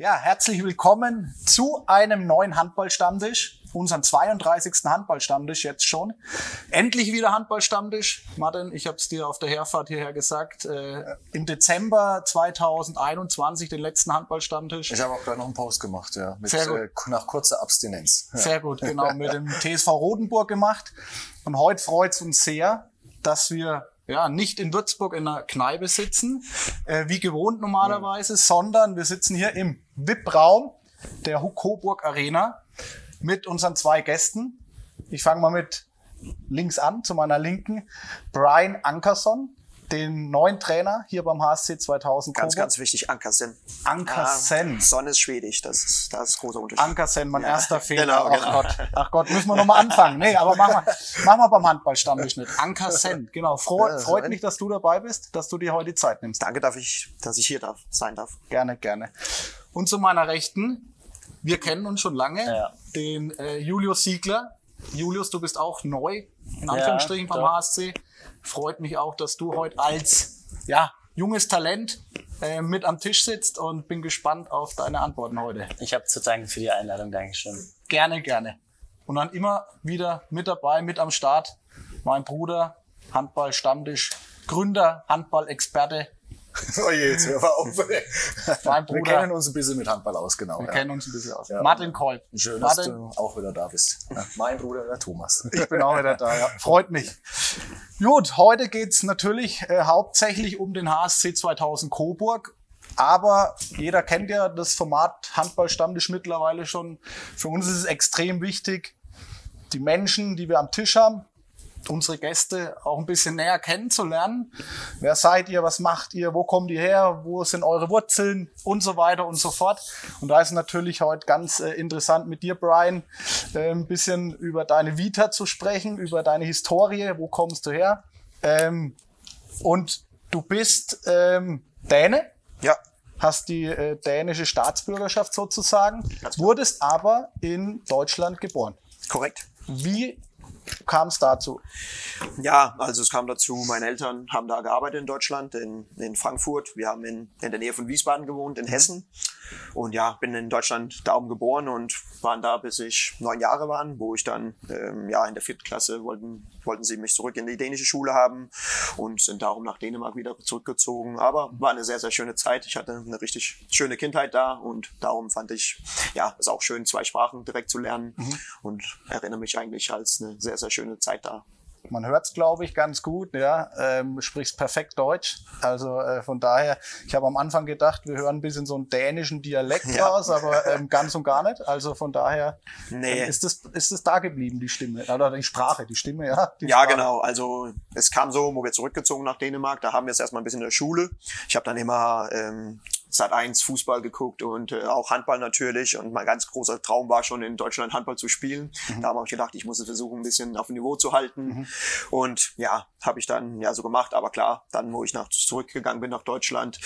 Ja, herzlich willkommen zu einem neuen Handballstammtisch, unseren 32. Handballstammtisch jetzt schon. Endlich wieder Handballstammtisch. Martin, ich habe es dir auf der Herfahrt hierher gesagt, äh, im Dezember 2021 den letzten Handballstammtisch. Ich habe auch gerade noch einen Post gemacht, ja, mit, Sehr gut. Äh, nach kurzer Abstinenz. Ja. Sehr gut, genau, mit dem TSV Rodenburg gemacht. Und heute freut es uns sehr, dass wir ja, nicht in Würzburg in einer Kneipe sitzen, äh, wie gewohnt normalerweise, sondern wir sitzen hier im VIP-Raum der Coburg Arena mit unseren zwei Gästen. Ich fange mal mit links an, zu meiner Linken. Brian Ankerson, den neuen Trainer hier beim HSC 2000 Ganz, Coburg. ganz wichtig, Ankersen. Ankersen. Ja, Sonne ist schwedisch, das ist, das ist großer Unterschied. Ankersen, mein Ja, erster Fehler. genau, Ach genau. Gott, ach Gott, müssen wir nochmal anfangen. Nee, aber machen wir, machen wir beim Handballstammtisch nicht. Ankersen, genau. Fro Ja, freut mich, dass du dabei bist, dass du dir heute die Zeit nimmst. Danke, darf ich, dass ich hier darf, sein darf. Gerne, gerne. Und zu meiner Rechten, wir kennen uns schon lange, Ja. den äh, Julius Siegler. Julius, du bist auch neu, in Anführungsstrichen, beim. HSC. Freut mich auch, dass du heute als ja, junges Talent äh, mit am Tisch sitzt und bin gespannt auf deine Antworten heute. Ich habe zu danken für die Einladung, Dankeschön. Gerne, gerne. Und dann immer wieder mit dabei, mit am Start, mein Bruder, Handball-Stammtisch, Gründer, Handball-Experte, Oh je, jetzt hör mal auf. mein Wir Bruder. kennen uns ein bisschen mit Handball aus, genau. Wir ja. kennen uns ein bisschen aus. Ja. Martin Kolb. Schön, dass Martin, du auch wieder da bist. Ja, mein Bruder, der Thomas. ich bin auch wieder da, ja. Freut mich. Gut, heute geht's natürlich äh, hauptsächlich um den HSC 2000 Coburg. Aber jeder kennt ja das Format Handball-Stammtisch mittlerweile schon. Für uns ist es extrem wichtig, die Menschen, die wir am Tisch haben, unsere Gäste auch ein bisschen näher kennenzulernen. Wer seid ihr? Was macht ihr? Wo kommt ihr her? Wo sind eure Wurzeln? Und so weiter und so fort. Und da ist natürlich heute ganz äh, interessant mit dir, Brian, äh, ein bisschen über deine Vita zu sprechen, über deine Historie. Wo kommst du her? Ähm, und du bist ähm, Däne, Ja, hast die äh, dänische Staatsbürgerschaft sozusagen, genau. wurdest aber in Deutschland geboren. korrekt. Wie kam es dazu? Ja, also es kam dazu, meine Eltern haben da gearbeitet in Deutschland, in, in Frankfurt. Wir haben in, in der Nähe von Wiesbaden gewohnt, in Hessen. Und ja, bin in Deutschland da oben geboren und waren da, bis ich neun Jahre war, wo ich dann ähm, ja in der vierten Klasse wollten, wollten sie mich zurück in die dänische Schule haben und sind darum nach Dänemark wieder zurückgezogen. Aber war eine sehr, sehr schöne Zeit. Ich hatte eine richtig schöne Kindheit da und darum fand ich, ja, es auch schön, zwei Sprachen direkt zu lernen und erinnere mich eigentlich als eine sehr, sehr schöne Zeit da. Man hört es, glaube ich, ganz gut. Ja, ähm, sprichst perfekt Deutsch. Also äh, von daher, ich habe am Anfang gedacht, wir hören ein bisschen so einen dänischen Dialekt Ja. raus, aber ähm, ganz und gar nicht. Also von daher Nee. ähm, ist es ist es da geblieben, die Stimme oder die Sprache, die Stimme, ja. Die Ja, Sprache. genau. Also es kam so, wo wir zurückgezogen nach Dänemark, da haben wir es erstmal ein bisschen in der Schule. Ich habe dann immer ähm, Sat 1 Fußball geguckt und äh, auch Handball natürlich. Und mein ganz großer Traum war schon in Deutschland Handball zu spielen. Da habe ich gedacht, ich muss es versuchen, ein bisschen auf dem Niveau zu halten. Und ja, habe ich dann ja so gemacht. Aber klar, dann, wo ich nach zurückgegangen bin nach Deutschland,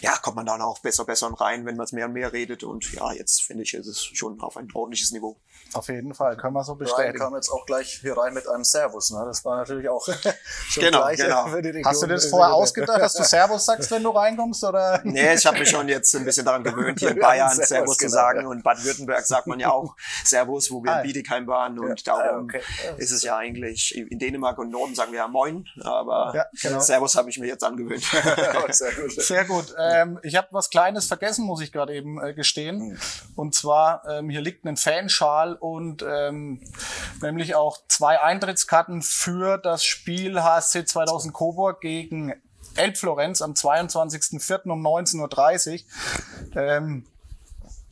ja, kommt man dann auch besser, besser rein, wenn man es mehr und mehr redet. Und ja, jetzt finde ich, ist es schon auf ein ordentliches Niveau. Auf jeden Fall, können wir so bestätigen. kam jetzt auch gleich hier rein mit einem Servus. Ne? Das war natürlich auch schon Genau, gleich, äh, genau. für die Region. Hast du dir das vorher ausgedacht, dass du Servus sagst, wenn du reinkommst? Oder? Nee, ich habe mich schon jetzt ein bisschen daran gewöhnt, hier in Bayern Servus, Servus, zu genau, sagen. ja. Und Baden-Württemberg sagt man ja auch Servus, wo wir Ah, in Bietigheim waren. Und Ja, darum okay. Ist es ja eigentlich, in Dänemark und Norden sagen wir ja Moin, aber Ja, genau. Servus habe ich mir jetzt angewöhnt. Sehr gut. Sehr gut. Ähm, ich habe was Kleines vergessen, muss ich gerade eben äh, gestehen. Und zwar, ähm, hier liegt ein Fanschal und ähm, nämlich auch zwei Eintrittskarten für das Spiel HSC 2000 Coburg gegen Elbflorenz am 22.04. um 19.30 Uhr. Ähm,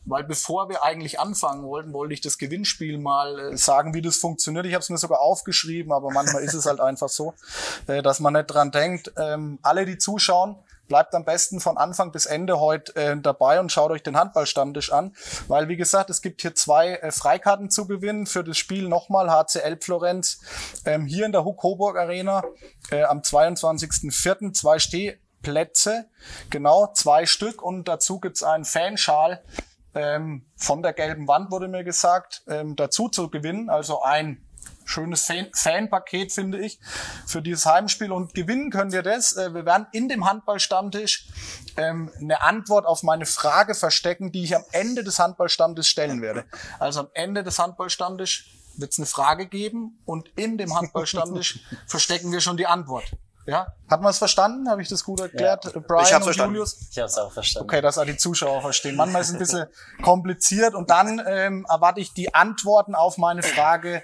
weil bevor wir eigentlich anfangen wollten, wollte ich das Gewinnspiel mal äh, sagen, wie das funktioniert. Ich habe es mir sogar aufgeschrieben, aber manchmal ist es halt einfach so, äh, dass man nicht dran denkt. Ähm, alle, die zuschauen, bleibt am besten von Anfang bis Ende heute äh, dabei und schaut euch den Handballstammtisch an. Weil, wie gesagt, es gibt hier zwei äh, Freikarten zu gewinnen für das Spiel nochmal HCL Florenz ähm, hier in der Huck Coburg Arena äh, am 22.04. Zwei Stehplätze, genau, zwei Stück und dazu gibt's einen Fanschal ähm, von der gelben Wand, wurde mir gesagt, ähm, dazu zu gewinnen. Also ein schönes Fan- Fanpaket, finde ich, für dieses Heimspiel. Und gewinnen könnt ihr das. Äh, Wir werden in dem Handballstammtisch ähm, eine Antwort auf meine Frage verstecken, die ich am Ende des Handballstammtisches stellen werde. Also am Ende des Handballstammtisches wird es eine Frage geben und in dem Handballstammtisch verstecken wir schon die Antwort. Ja, hat man es verstanden? Habe ich das gut erklärt? Brian Ich hab's und verstanden. Julius? Ich habe es auch verstanden. Okay, dass auch die Zuschauer verstehen. Manchmal ist es ein bisschen kompliziert und dann ähm, erwarte ich die Antworten auf meine Frage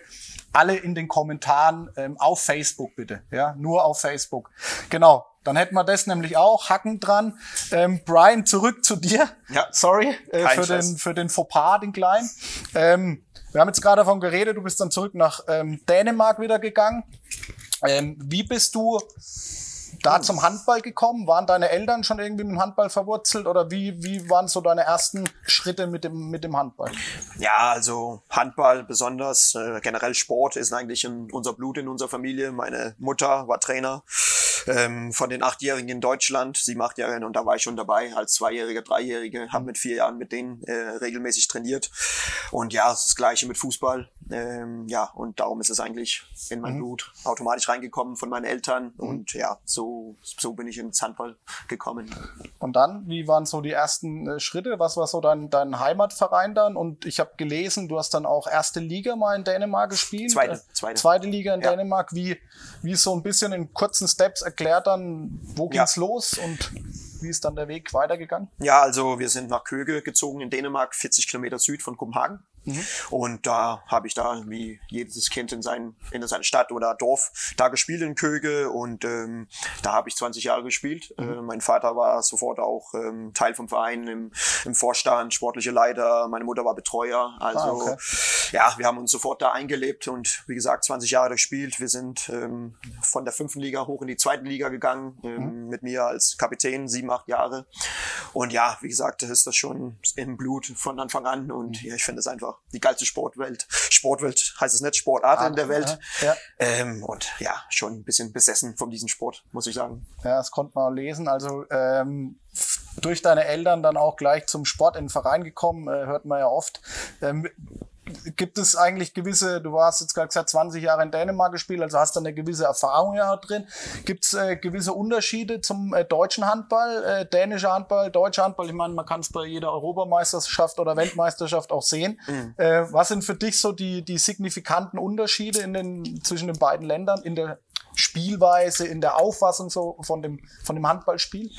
alle in den Kommentaren ähm, auf Facebook bitte. Ja, nur auf Facebook. Genau. Dann hätten wir das nämlich auch Hacken dran. Ähm, Brian, zurück zu dir. Ja. Sorry äh, für Stress. den für den Fauxpas, den kleinen. Ähm, wir haben jetzt gerade davon geredet. Du bist dann zurück nach ähm, Dänemark wieder gegangen. Ähm, wie bist du da zum Handball gekommen? Waren deine Eltern schon irgendwie mit dem Handball verwurzelt oder wie, wie waren so deine ersten Schritte mit dem, mit dem Handball? Ja, also Handball besonders, äh, generell Sport ist eigentlich in unser Blut in unserer Familie. Meine Mutter war Trainer ähm, von den Achtjährigen in Deutschland, sieben, Achtjährigen und da war ich schon dabei als Zweijährige, Dreijährige, habe mit vier Jahren mit denen äh, regelmäßig trainiert und ja, es ist das Gleiche mit Fußball. Ähm, ja, und darum ist es eigentlich in mein Blut automatisch reingekommen von meinen Eltern und ja, so, so bin ich ins Handball gekommen. Und dann, wie waren so die ersten äh, Schritte? Was war so dein, dein Heimatverein dann? Und ich habe gelesen, du hast dann auch erste Liga mal in Dänemark gespielt. Zweite, Äh, zweite. zweite Liga in Ja. Dänemark. Wie, wie so ein bisschen in kurzen Steps erklärt dann, wo Ja. ging's los und wie ist dann der Weg weitergegangen? Ja, also wir sind nach Köge gezogen in Dänemark, 40 Kilometer süd von Kopenhagen. Und da habe ich da, wie jedes Kind in, sein, in seiner Stadt oder Dorf, da gespielt in Köge und ähm, da habe ich 20 Jahre gespielt. Äh, mein Vater war sofort auch ähm, Teil vom Verein im, im Vorstand, sportliche Leiter, meine Mutter war Betreuer. Also Ah, okay. ja, wir haben uns sofort da eingelebt und wie gesagt 20 Jahre gespielt. Wir sind ähm, von der fünften Liga hoch in die zweite Liga gegangen, ähm, mit mir als Kapitän, sieben, acht Jahre. Und ja, wie gesagt, das ist das schon im Blut von Anfang an. Und ja, ich finde es einfach die geilste Sportwelt. Sportwelt heißt es nicht, Sportart in der Welt. Ja. Ähm, und ja, schon ein bisschen besessen von diesem Sport, muss ich sagen. Ja, das konnte man auch lesen. Also ähm, durch deine Eltern dann auch gleich zum Sport in den Verein gekommen, äh, hört man ja oft. Ähm, gibt es eigentlich gewisse, du hast jetzt gerade gesagt, 20 Jahre in Dänemark gespielt, also hast da eine gewisse Erfahrung ja drin. Gibt es äh, gewisse Unterschiede zum äh, deutschen Handball, äh, dänischer Handball, deutscher Handball? Ich meine, man kann es bei jeder Europameisterschaft oder Weltmeisterschaft auch sehen. Äh, was sind für dich so die, die signifikanten Unterschiede in den, zwischen den beiden Ländern in der Spielweise, in der Auffassung so von dem, von dem Handballspiel?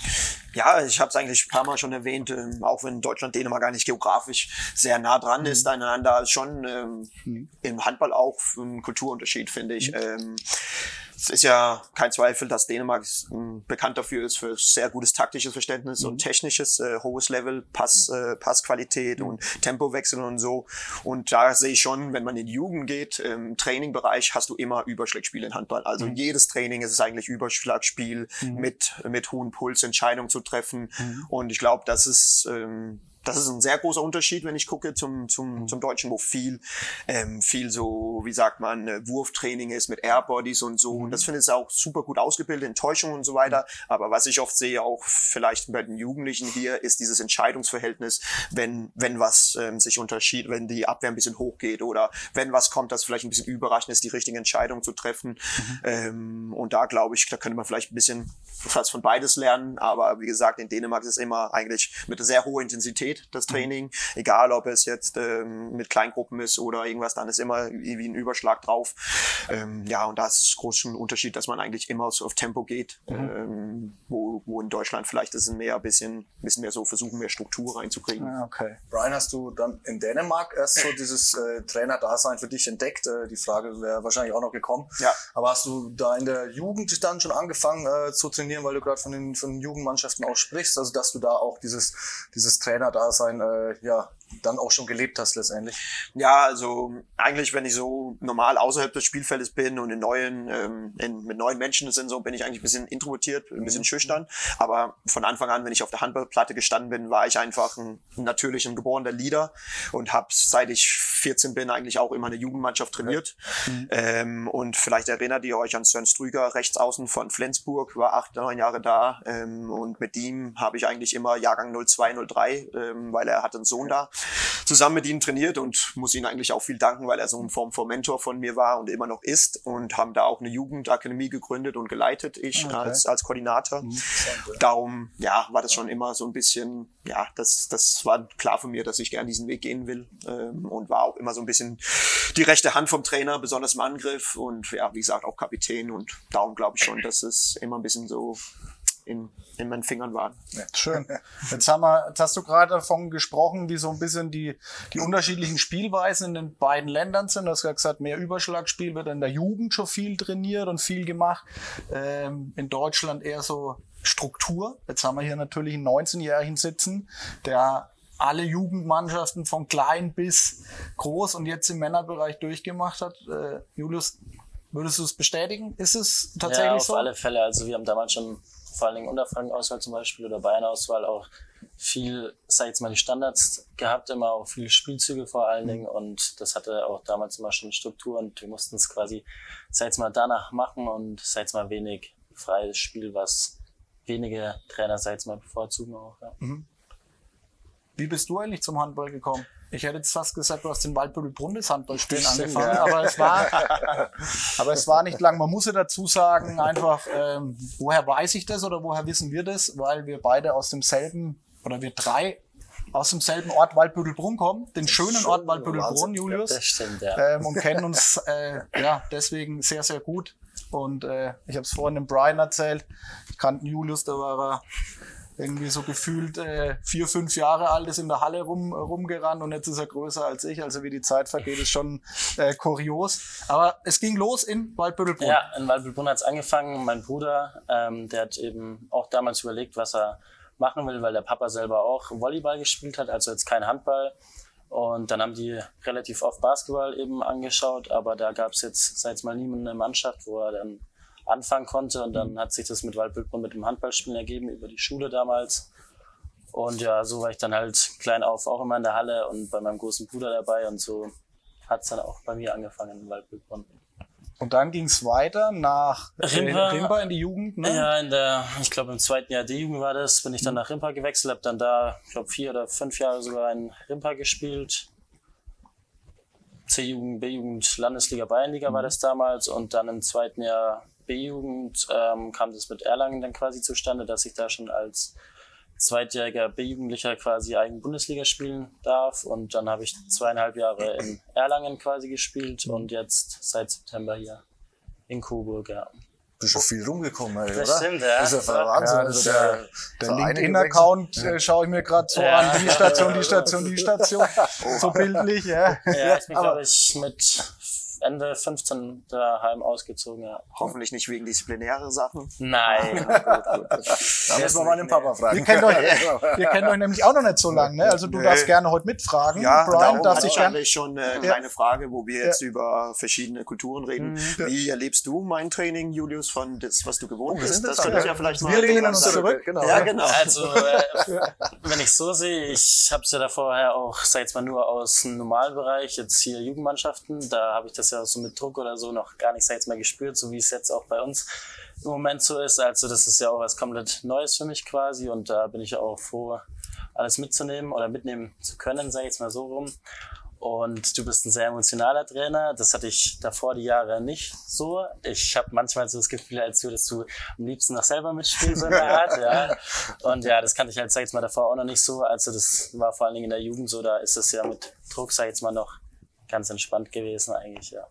Ja, ich habe es eigentlich ein paar Mal schon erwähnt, ähm, auch wenn Deutschland Dänemark gar nicht geografisch sehr nah dran ist aneinander, ist schon ähm, im Handball auch ein Kulturunterschied, finde ich. Ähm, es ist ja kein Zweifel, dass Dänemark bekannt dafür ist für sehr gutes taktisches Verständnis und technisches äh, hohes Level, Pass, äh, Passqualität und Tempowechsel und so. Und da sehe ich schon, wenn man in die Jugend geht, im Trainingbereich hast du immer Überschlagspiel in Handball. Also jedes Training ist es eigentlich Überschlagspiel mit, mit hohem Puls, Entscheidungen zu treffen. Und ich glaube, das ist, ähm, das ist ein sehr großer Unterschied, wenn ich gucke zum, zum, zum Deutschen, wo viel, ähm, viel so, wie sagt man, äh, Wurftraining ist mit Airbodies und so. Und das finde ich auch super gut ausgebildet, Enttäuschung und so weiter. Aber was ich oft sehe, auch vielleicht bei den Jugendlichen hier, ist dieses Entscheidungsverhältnis, wenn, wenn was ähm, sich unterschied, wenn die Abwehr ein bisschen hochgeht oder wenn was kommt, das vielleicht ein bisschen überraschend ist, die richtige Entscheidung zu treffen. Ähm, und da glaube ich, da könnte man vielleicht ein bisschen was von beides lernen. Aber wie gesagt, in Dänemark ist es immer eigentlich mit einer sehr hohen Intensität das Training. Egal, ob es jetzt ähm, mit Kleingruppen ist oder irgendwas, dann ist immer irgendwie ein Überschlag drauf. Ähm, ja, und da ist es groß schon ein Unterschied, dass man eigentlich immer so auf Tempo geht, ähm, wo, wo in Deutschland vielleicht ist es mehr ein bisschen, bisschen mehr so versuchen, mehr Struktur reinzukriegen. Ja, okay. Brian, hast du dann in Dänemark erst so dieses äh, Trainerdasein für dich entdeckt? Äh, die Frage wäre wahrscheinlich auch noch gekommen. Ja. Aber hast du da in der Jugend dann schon angefangen äh, zu trainieren, weil du gerade von den, von den Jugendmannschaften auch sprichst? Also dass du da auch dieses, dieses Trainerdasein äh, ja dann auch schon gelebt hast letztendlich? Ja, also eigentlich, wenn ich so normal außerhalb des Spielfeldes bin und in neuen, ähm, in, mit neuen Menschen sind, so bin ich eigentlich ein bisschen introvertiert, ein bisschen schüchtern. Eltern. Aber von Anfang an, wenn ich auf der Handballplatte gestanden bin, war ich einfach ein natürlich ein geborener Leader und habe seit ich 14 bin eigentlich auch immer eine Jugendmannschaft trainiert. Mhm. Ähm, und vielleicht erinnert ihr euch an Sören Strüger, rechts außen von Flensburg, war acht, neun Jahre da. Ähm, und mit ihm habe ich eigentlich immer Jahrgang 02, 03, ähm, weil er hat einen Sohn da, zusammen mit ihm trainiert und muss ihn eigentlich auch viel danken, weil er so eine Form von Mentor von mir war und immer noch ist und haben da auch eine Jugendakademie gegründet und geleitet, ich okay. als, als Koordinator. Mhm. Darum, ja, war das schon immer so ein bisschen, ja, das, das war klar von mir, dass ich gerne diesen Weg gehen will ähm, und war auch immer so ein bisschen die rechte Hand vom Trainer, besonders im Angriff und ja, wie gesagt, auch Kapitän und darum glaube ich schon, dass es immer ein bisschen so in, in meinen Fingern waren. Ja, schön. Jetzt, haben wir, jetzt hast du gerade davon gesprochen, wie so ein bisschen die, die unterschiedlichen Spielweisen in den beiden Ländern sind. Du hast gesagt, mehr Überschlagspiel wird in der Jugend schon viel trainiert und viel gemacht. Ähm, in Deutschland eher so Struktur. Jetzt haben wir hier natürlich einen 19-Jährigen sitzen, der alle Jugendmannschaften von klein bis groß und jetzt im Männerbereich durchgemacht hat. Äh, Julius, würdest du es bestätigen? Ist es tatsächlich ja, auf so? Auf alle Fälle. Also wir haben damals schon vor allen Dingen Unterfranken-Auswahl zum Beispiel oder Bayern-Auswahl auch viel, sag ich jetzt mal, die Standards gehabt, immer auch viele Spielzüge vor allen Dingen und das hatte auch damals immer schon Struktur und wir mussten es quasi, sag ich jetzt mal, danach machen und sag ich jetzt mal wenig freies Spiel, was wenige Trainer, sag ich jetzt mal, bevorzugen auch. Ja. Mhm. Wie bist du eigentlich zum Handball gekommen? Ich hätte jetzt fast gesagt, du hast den Waldbüttel des Handballspielen angefangen, ja. aber es war, aber es war nicht lang. Man muss ja dazu sagen, einfach, ähm, woher weiß ich das oder woher wissen wir das? Weil wir beide aus demselben oder wir drei aus demselben Ort Waldbüttelbrunn kommen, den schönen Ort Waldbüttelbrunn, Julius. Das stimmt, ja. Ähm, und kennen uns äh, ja deswegen sehr, sehr gut. Und äh, ich habe es vorhin dem Brian erzählt. Ich kannte Julius, da war er irgendwie so gefühlt äh, vier, fünf Jahre alt ist in der Halle rum, rumgerannt und jetzt ist er größer als ich. Also wie die Zeit vergeht, ist schon äh, kurios. Aber es ging los in Waldbüttelbrunn. Ja, in Waldbüttelbrunn hat es angefangen. Mein Bruder, ähm, der hat eben auch damals überlegt, was er machen will, weil der Papa selber auch Volleyball gespielt hat, also jetzt kein Handball. Und dann haben die relativ oft Basketball eben angeschaut, aber da gab es jetzt, seit mal niemand eine Mannschaft, wo er dann anfangen konnte. Und dann hat sich das mit Waldbildbrunn mit dem Handballspielen ergeben über die Schule damals. Und ja, so war ich dann halt klein auf auch immer in der Halle und bei meinem großen Bruder dabei. Und so hat es dann auch bei mir angefangen in Waldbildbrunn. Und dann ging es weiter nach Rimpa, Rimpa in die Jugend, ne? Ja, in der, ich glaube im zweiten Jahr der Jugend war das, bin ich dann mhm. nach Rimpa gewechselt, habe dann da, ich glaube vier oder fünf Jahre sogar in Rimpa gespielt. C-Jugend, B-Jugend, Landesliga, Bayernliga mhm. war das damals und dann im zweiten Jahr B-Jugend ähm, kam das mit Erlangen dann quasi zustande, dass ich da schon als zweitjähriger B-Jugendlicher quasi eigen Bundesliga spielen darf. Und dann habe ich zweieinhalb Jahre in Erlangen quasi gespielt und jetzt seit September hier in Coburg, ja. Du bist schon viel rumgekommen, ey, das oder? Stimmt, ja. Das ist ja Wahnsinn. Ja, also der, der LinkedIn-Account äh, schaue ich mir gerade so ja. an. Die Station, die Station, die Station. so bildlich, ja. Ja, ich bin, glaube ich, mit Ende 15 daheim ausgezogen, ja. Hoffentlich nicht wegen disziplinäre Sachen. Nein. gut, gut. Da müssen wir mal den Papa fragen. Ihr kennt euch, ihr kennt euch nämlich auch noch nicht so lange, ne? Also du nee. darfst gerne heute mitfragen. Ja, Brian darf sich gerne. Ich schon eine kleine Frage, wo wir jetzt ja. über verschiedene Kulturen reden. Mhm. Wie erlebst du mein Training, Julius, von das, was du gewohnt oh, bist? Das, das könnte ich ja vielleicht mal. Wir lehnen uns zurück. Genau. Ja, genau. Also, äh, wenn ich so sehe, ich habe es ja da vorher auch, sag jetzt mal nur aus dem Normalbereich, jetzt hier Jugendmannschaften, da habe ich das ja so mit Druck oder so noch gar nicht, sag jetzt mal, gespürt, so wie es jetzt auch bei uns im Moment so ist. Also das ist ja auch was komplett Neues für mich quasi und da bin ich auch froh, alles mitzunehmen oder mitnehmen zu können, sag ich jetzt mal so rum. Und du bist ein sehr emotionaler Trainer. Das hatte ich davor die Jahre nicht so. Ich habe manchmal so das Gefühl, als würdest du am liebsten noch selber mitspielen, so eine Art. Ja. Und ja, das kannte ich halt, sag ich jetzt mal, davor auch noch nicht so. Also das war vor allen Dingen in der Jugend so. Da ist es ja mit Druck, sag ich jetzt mal, noch ganz entspannt gewesen eigentlich, ja.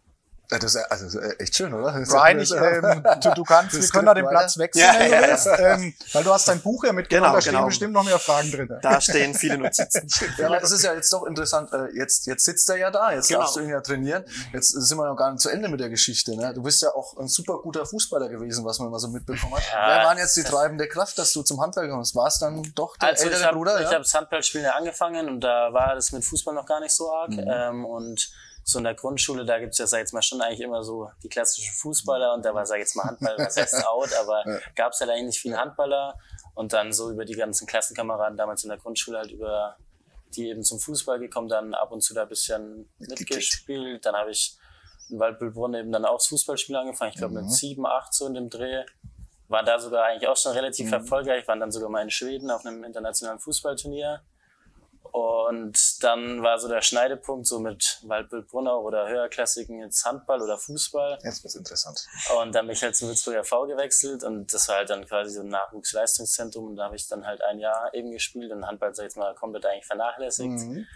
Das ist also echt schön, oder? Brian, ich, ähm, du, du kannst, wir können da den Platz wechseln, ja, ja, ja. Ähm, weil du hast dein Buch ja mitgenommen, genau, da stehen genau. bestimmt noch mehr Fragen drin. Da stehen viele Notizen. ja, aber das ist ja jetzt doch interessant. Äh, jetzt, jetzt sitzt er ja da, jetzt genau. darfst du ihn ja trainieren. Jetzt sind wir noch gar nicht zu Ende mit der Geschichte. Ne? Du bist ja auch ein super guter Fußballer gewesen, was man mal so mitbekommen hat. Ja, Wer waren jetzt die treibende Kraft, dass du zum Handball kommst? War es dann doch der also ältere ich hab, Bruder? Ich ja? habe das Handballspielen ja angefangen und da war das mit Fußball noch gar nicht so arg. Mhm. Ähm, und so in der Grundschule, da gibt's ja, sag ich jetzt mal, schon eigentlich immer so die klassischen Fußballer und da war, sag ich jetzt mal, Handball, was heißt out, aber gab's halt eigentlich nicht viele Handballer und dann so über die ganzen Klassenkameraden damals in der Grundschule halt über die eben zum Fußball gekommen, dann ab und zu da ein bisschen mitgespielt. Dann habe ich in Waldbüllbrunn eben dann auch das Fußballspiel angefangen, ich glaube mhm. mit sieben, acht so in dem Dreh. War da sogar eigentlich auch schon relativ mhm. erfolgreich, waren dann sogar mal in Schweden auf einem internationalen Fußballturnier. Und dann war so der Schneidepunkt so mit Waldbüll-Brunau oder Höherklassiken jetzt Handball oder Fußball. Jetzt wird's interessant. Und dann bin ich halt zum Würzburger V gewechselt und das war halt dann quasi so ein Nachwuchsleistungszentrum und da habe ich dann halt ein Jahr eben gespielt und Handball, sag ich jetzt mal, komplett eigentlich vernachlässigt. Mhm.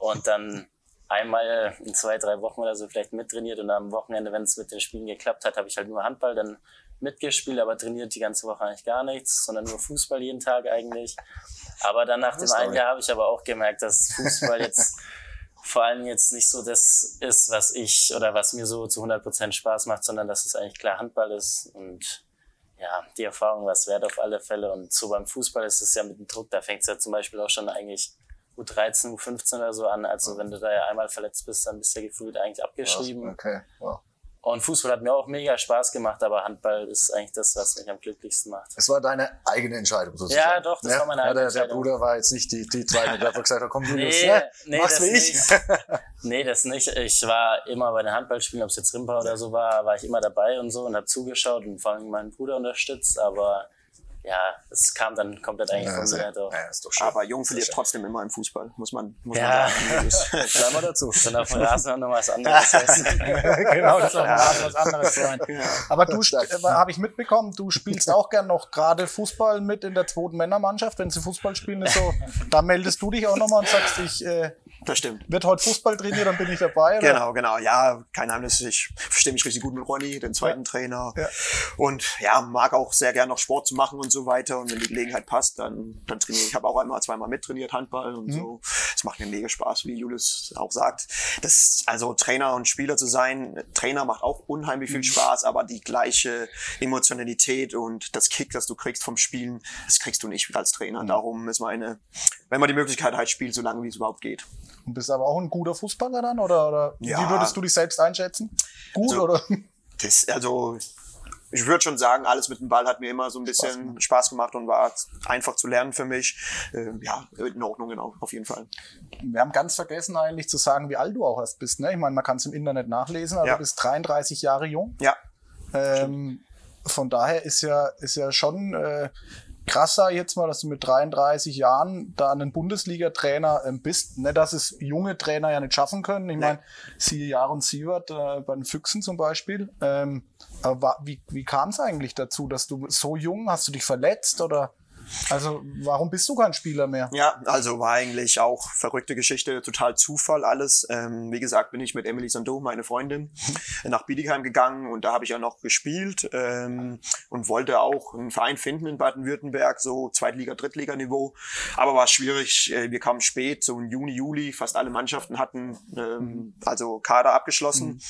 Und dann einmal in zwei, drei Wochen oder so vielleicht mittrainiert und am Wochenende, wenn es mit den Spielen geklappt hat, habe ich halt nur Handball dann mitgespielt, aber trainiert die ganze Woche eigentlich gar nichts, sondern nur Fußball jeden Tag eigentlich. Aber dann nach dem einen Jahr habe ich aber auch gemerkt, dass Fußball jetzt vor allem jetzt nicht so das ist, was ich oder was mir so zu 100 Prozent Spaß macht, sondern dass es eigentlich klar Handball ist und ja, die Erfahrung war es wert auf alle Fälle. Und so beim Fußball ist es ja mit dem Druck, da fängt es ja zum Beispiel auch schon eigentlich U13, U15 oder so an. Also wenn du da ja einmal verletzt bist, dann bist du ja gefühlt eigentlich abgeschrieben. Okay, wow. Und Fußball hat mir auch mega Spaß gemacht, aber Handball ist eigentlich das, was mich am glücklichsten macht. Es war deine eigene Entscheidung sozusagen. Ja, doch, das ja? war meine eigene ja, der, Entscheidung. Der Bruder war jetzt nicht die, die zweite, der hat gesagt, komm, du nee, ne? nee, mach's wie ich. nee, das nicht. Ich war immer bei den Handballspielen, ob es jetzt Rimpa oder so war, war ich immer dabei und so und habe zugeschaut und vor allem meinen Bruder unterstützt, aber ja, es kam dann komplett eigentlich ja, von mir. Doch. Ja, ist doch schön. Aber Jung verliert trotzdem immer im Fußball, muss man, muss ja. man sagen. Bleib mal dazu. Dann auf dem Rasen noch was anderes genau, das ist auf dem Rasen was anderes sein. Aber du, äh, habe ich mitbekommen, du spielst auch gern noch gerade Fußball mit in der zweiten Männermannschaft, wenn sie Fußball spielen. Ist so, da meldest du dich auch nochmal und sagst, ich äh, das stimmt. Wird heute Fußball trainiert, dann bin ich dabei. Oder? Genau, genau. Ja, kein Geheimnis. Ich verstehe mich richtig gut mit Ronny, dem zweiten ja. Trainer. Ja. Und ja, mag auch sehr gerne noch Sport zu machen und so weiter. Und wenn die Gelegenheit passt, dann, dann trainiere ich. Ich habe auch einmal, zweimal mittrainiert Handball und mhm. so. Es macht mir mega Spaß, wie Julius auch sagt. Das, also Trainer und Spieler zu sein, Trainer macht auch unheimlich viel mhm. Spaß, aber die gleiche Emotionalität und das Kick, das du kriegst vom Spielen, das kriegst du nicht als Trainer. Mhm. Darum ist meine, wenn man die Möglichkeit hat, spielt, so lange wie es überhaupt geht. Du bist aber auch ein guter Fußballer dann oder, oder ja. wie würdest du dich selbst einschätzen? Gut also, oder? Das, also ich würde schon sagen, alles mit dem Ball hat mir immer so ein bisschen Spaß gemacht, Spaß gemacht und war einfach zu lernen für mich. Äh, ja, in Ordnung, genau, auf jeden Fall. Wir haben ganz vergessen eigentlich zu sagen, wie alt du auch erst bist. Ne? Ich meine, man kann es im Internet nachlesen, aber ja. du bist 33 Jahre jung. Ja. Ähm, von daher ist ja, ist ja schon äh, krasser jetzt mal, dass du mit 33 Jahren da einen Bundesliga-Trainer ähm, bist. Nicht, dass es junge Trainer ja nicht schaffen können. Ich nee. meine, siehe Jaron Sievert äh, bei den Füchsen zum Beispiel. Ähm, aber wie, wie kam es eigentlich dazu, dass du so jung, hast du dich verletzt oder also warum bist du kein Spieler mehr? Ja, also war eigentlich auch verrückte Geschichte, total Zufall alles. Ähm, wie gesagt, bin ich mit Emily Sando, meine Freundin, nach Bietigheim gegangen und da habe ich ja noch gespielt ähm, und wollte auch einen Verein finden in Baden-Württemberg, so Zweitliga, Drittliga-Niveau. Aber war schwierig, äh, wir kamen spät, so im Juni, Juli, fast alle Mannschaften hatten ähm, also Kader abgeschlossen. Mhm.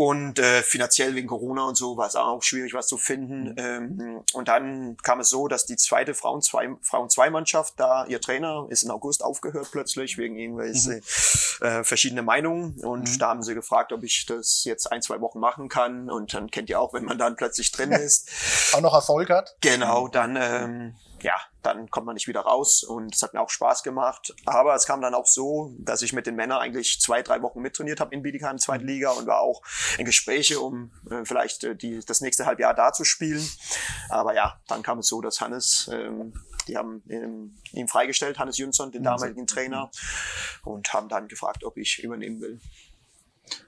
Und äh, finanziell wegen Corona und so war es auch schwierig, was zu finden. Mhm. Ähm, und dann kam es so, dass die zweite Frauen zwei Frauen zwei Mannschaft da ihr Trainer ist in August aufgehört plötzlich wegen irgendwelche mhm. äh, verschiedene Meinungen. Und mhm. da haben sie gefragt, ob ich das jetzt ein zwei Wochen machen kann. Und dann kennt ihr auch, wenn man dann plötzlich drin ist, auch noch Erfolg hat. Genau, dann ähm, ja, dann kommt man nicht wieder raus und es hat mir auch Spaß gemacht. Aber es kam dann auch so, dass ich mit den Männern eigentlich zwei, drei Wochen mittrainiert habe in Bietigheim, zweite Liga und war auch in Gespräche, um äh, vielleicht äh, die, das nächste Halbjahr da zu spielen. Aber ja, dann kam es so, dass Hannes, ähm, die haben ähm, ihn freigestellt, Hannes Jünsson, den damaligen Trainer, und haben dann gefragt, ob ich übernehmen will.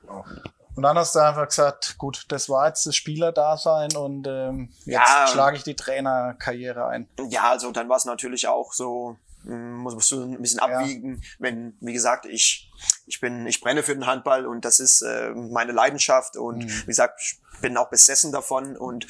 Oh. Und dann hast du einfach gesagt, gut, das war jetzt das Spielerdasein und ähm, jetzt ja, schlage ich die Trainerkarriere ein. Ja, also dann war es natürlich auch so, hm, muss du ein bisschen abwiegen, ja. wenn, wie gesagt, ich, ich bin, ich brenne für den Handball und das ist äh, meine Leidenschaft und mhm. wie gesagt, ich bin auch besessen davon und,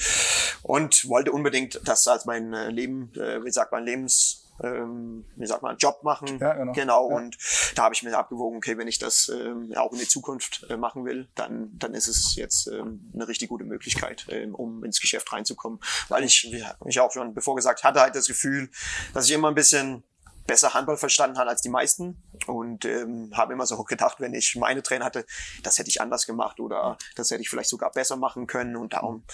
und wollte unbedingt das als mein äh, Leben, äh, wie sagt man, Lebens, ähm, wie sagt man, Job machen. Ja, genau. genau. Ja. Und da habe ich mir abgewogen, okay, wenn ich das ähm, auch in die Zukunft äh, machen will, dann, dann ist es jetzt ähm, eine richtig gute Möglichkeit, ähm, um ins Geschäft reinzukommen. Weil ich, wie ich auch schon bevor gesagt hatte, halt das Gefühl, dass ich immer ein bisschen besser Handball verstanden habe als die meisten und ähm, habe immer so gedacht, wenn ich meine Trainer hatte, das hätte ich anders gemacht oder das hätte ich vielleicht sogar besser machen können und darum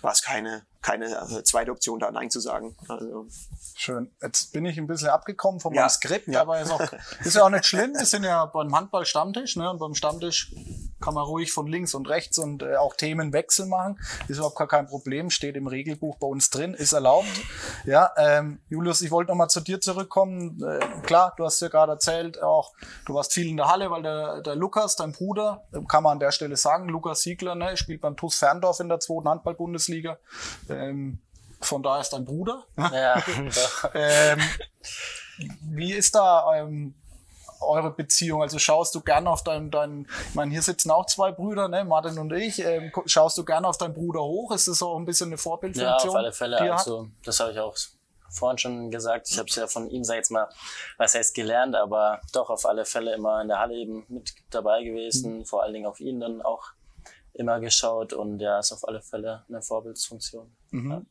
war es keine keine äh, zweite Option da Nein zu sagen. Also. Schön. Jetzt bin ich ein bisschen abgekommen vom ja. Skript, ja. aber ist, auch, ist ja auch nicht schlimm. Wir sind ja beim Handball-Stammtisch, ne? Und beim Stammtisch kann man ruhig von links und rechts und äh, auch Themenwechsel machen. Ist überhaupt gar kein Problem, steht im Regelbuch bei uns drin, ist erlaubt. Ja, ähm, Julius, ich wollte nochmal zu dir zurückkommen. Äh, klar, du hast ja gerade erzählt, auch du warst viel in der Halle, weil der, der Lukas, dein Bruder, kann man an der Stelle sagen, Lukas Siegler, ne, spielt beim TuS Ferndorf in der zweiten Handball-Bundesliga. Ähm, von da ist dein Bruder. Ja. ähm, wie ist da ähm, eure Beziehung? Also schaust du gern auf deinen, deinen ich meine, hier sitzen auch zwei Brüder, ne, Martin und ich. Ähm, schaust du gern auf deinen Bruder hoch? Ist das auch ein bisschen eine Vorbildfunktion? Ja, auf alle Fälle. Also, das habe ich auch vorhin schon gesagt. Ich habe es ja von ihm, sag ich jetzt mal, was heißt gelernt, aber doch auf alle Fälle immer in der Halle eben mit dabei gewesen. Mhm. Vor allen Dingen auf ihn dann auch immer geschaut und ja, ist auf alle Fälle eine Vorbildsfunktion. Mhm. Ja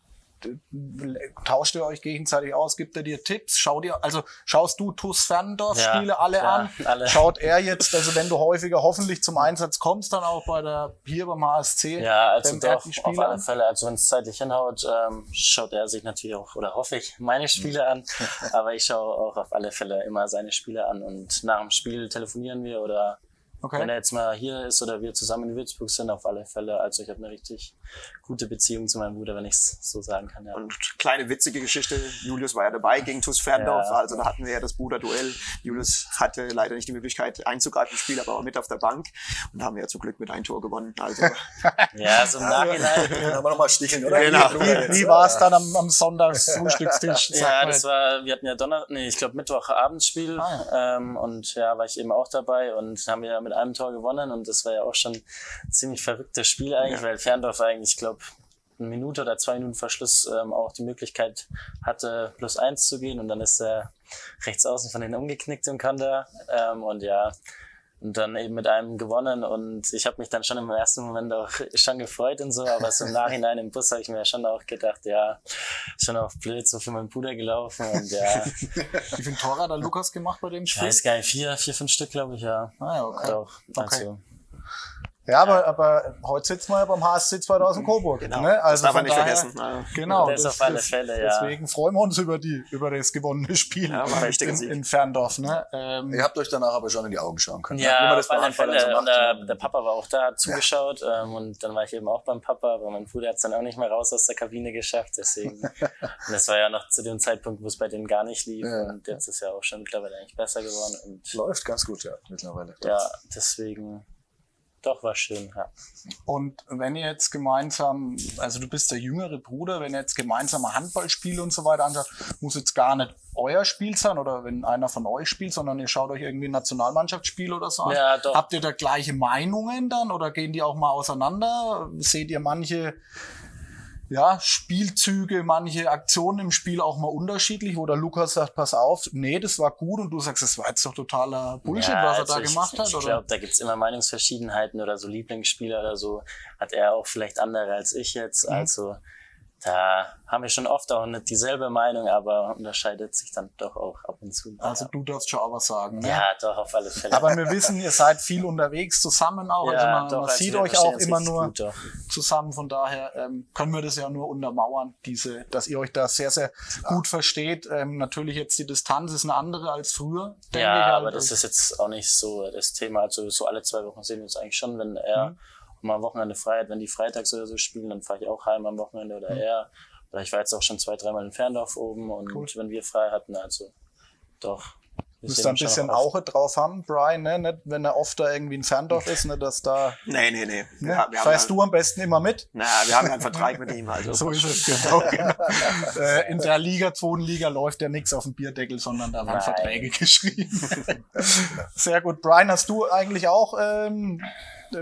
tauscht ihr euch gegenseitig aus, gibt er dir Tipps? Schau dir, also schaust du TuS Ferndorf Spiele ja, alle klar, an? Alle. Schaut er jetzt, also wenn du häufiger hoffentlich zum Einsatz kommst, dann auch bei der hier beim HSC? Ja, also doch, auf alle Fälle. Also wenn es zeitlich hinhaut, ähm, schaut er sich natürlich auch, oder hoffe ich, meine Spiele an. Aber ich schaue auch auf alle Fälle immer seine Spiele an und nach dem Spiel telefonieren wir oder Okay. Wenn er jetzt mal hier ist oder wir zusammen in Würzburg sind, auf alle Fälle. Also ich habe eine richtig gute Beziehung zu meinem Bruder, wenn ich es so sagen kann. Ja. Und kleine witzige Geschichte, Julius war ja dabei gegen TuS Ferndorf, ja. also da hatten wir ja das Bruderduell. Julius hatte leider nicht die Möglichkeit einzugreifen im Spiel, aber war mit auf der Bank und da haben wir ja zum Glück mit einem Tor gewonnen. Also ja, so im Nachhinein. Dann haben wir nochmal sticheln, oder? Genau. Wie, wie war es dann am, am Sonntagsfrühstückstisch? ja, das war, wir hatten ja Donner, nee, ich glaube Mittwochabendspiel ah, ja. ähm, und ja, war ich eben auch dabei und haben ja mit mit einem Tor gewonnen und das war ja auch schon ein ziemlich verrücktes Spiel eigentlich, ja. weil Ferndorf eigentlich, ich glaube, eine Minute oder zwei Minuten Verschluss ähm, auch die Möglichkeit hatte, plus eins zu gehen und dann ist er rechts außen von denen umgeknickt im Konter ähm, und ja, und dann eben mit einem gewonnen und ich habe mich dann schon im ersten Moment auch schon gefreut und so, aber so im Nachhinein im Bus habe ich mir schon auch gedacht, ja, schon auch blöd so für meinen Bruder gelaufen und ja. Wie viele Tore hat der Lukas gemacht bei dem Spiel? Ich weiß gar nicht, vier, vier, fünf Stück glaube ich, ja. Ah ja, okay. Doch, also, okay. Ja, aber, aber heute sitzen wir ja beim HSC 2000 Coburg. Genau. Ne? Also das darf man nicht daher, vergessen. Genau. Das, das auf alle Fälle, ja. Deswegen freuen wir uns über die, über das gewonnene Spiel ja, in, in Ferndorf. Ne? Ähm, Ihr habt euch danach aber schon in die Augen schauen können. Ja, ne? auf alle Fälle. So und der, der, Papa war auch da zugeschaut ja. ähm, und dann war ich eben auch beim Papa, aber mein Bruder hat es dann auch nicht mehr raus aus der Kabine geschafft. Deswegen. und das war ja noch zu dem Zeitpunkt, wo es bei denen gar nicht lief ja. und jetzt ist ja auch schon mittlerweile eigentlich besser geworden. Und Läuft ganz gut, ja, mittlerweile. Ja, deswegen doch, war schön, ja. Und wenn ihr jetzt gemeinsam, also du bist der jüngere Bruder, wenn ihr jetzt gemeinsame Handballspiele und so weiter anschaut, muss jetzt gar nicht euer Spiel sein oder wenn einer von euch spielt, sondern ihr schaut euch irgendwie ein Nationalmannschaftsspiel oder so an. Ja, doch. Habt ihr da gleiche Meinungen dann oder gehen die auch mal auseinander? Seht ihr manche ja, Spielzüge, manche Aktionen im Spiel auch mal unterschiedlich, wo der Lukas sagt, pass auf, nee, das war gut und du sagst, das war jetzt doch totaler Bullshit, ja, was er also da ich, gemacht hat. Ich glaube, da gibt's immer Meinungsverschiedenheiten oder so Lieblingsspieler oder so. Hat er auch vielleicht andere als ich jetzt. Mhm. Also da haben wir schon oft auch nicht dieselbe Meinung, aber unterscheidet sich dann doch auch ab und zu. Also du darfst schon auch was sagen. Ne? Ja, doch, auf alle Fälle. Aber wir wissen, ihr seid viel unterwegs zusammen auch. Ja, also man, doch, man also sieht euch auch immer nur gut, zusammen. Von daher ähm, können wir das ja nur untermauern, diese, dass ihr euch da sehr, sehr gut versteht. Ähm, natürlich jetzt die Distanz ist eine andere als früher. Ja, ich, aber das ist jetzt auch nicht so das Thema. Also so alle zwei Wochen sehen wir uns eigentlich schon, wenn er mhm mal am Wochenende Freiheit, wenn die freitags oder so spielen, dann fahre ich auch heim am Wochenende oder mhm. er. Oder ich war jetzt auch schon zwei, dreimal in Ferndorf oben und cool. wenn wir frei hatten, also doch. Du musst da ein bisschen Auge drauf haben, Brian, ne? Nicht, wenn er oft da irgendwie in Ferndorf ist, ne, dass da. Nee, nee, nee. Ne? Wir Fährst du am besten immer mit? Na, wir haben ja einen Vertrag mit ihm, also. so ist es, genau. genau. äh, in der Liga, zweiten Liga läuft ja nichts auf dem Bierdeckel, sondern da werden Verträge geschrieben. Sehr gut. Brian, hast du eigentlich auch ähm,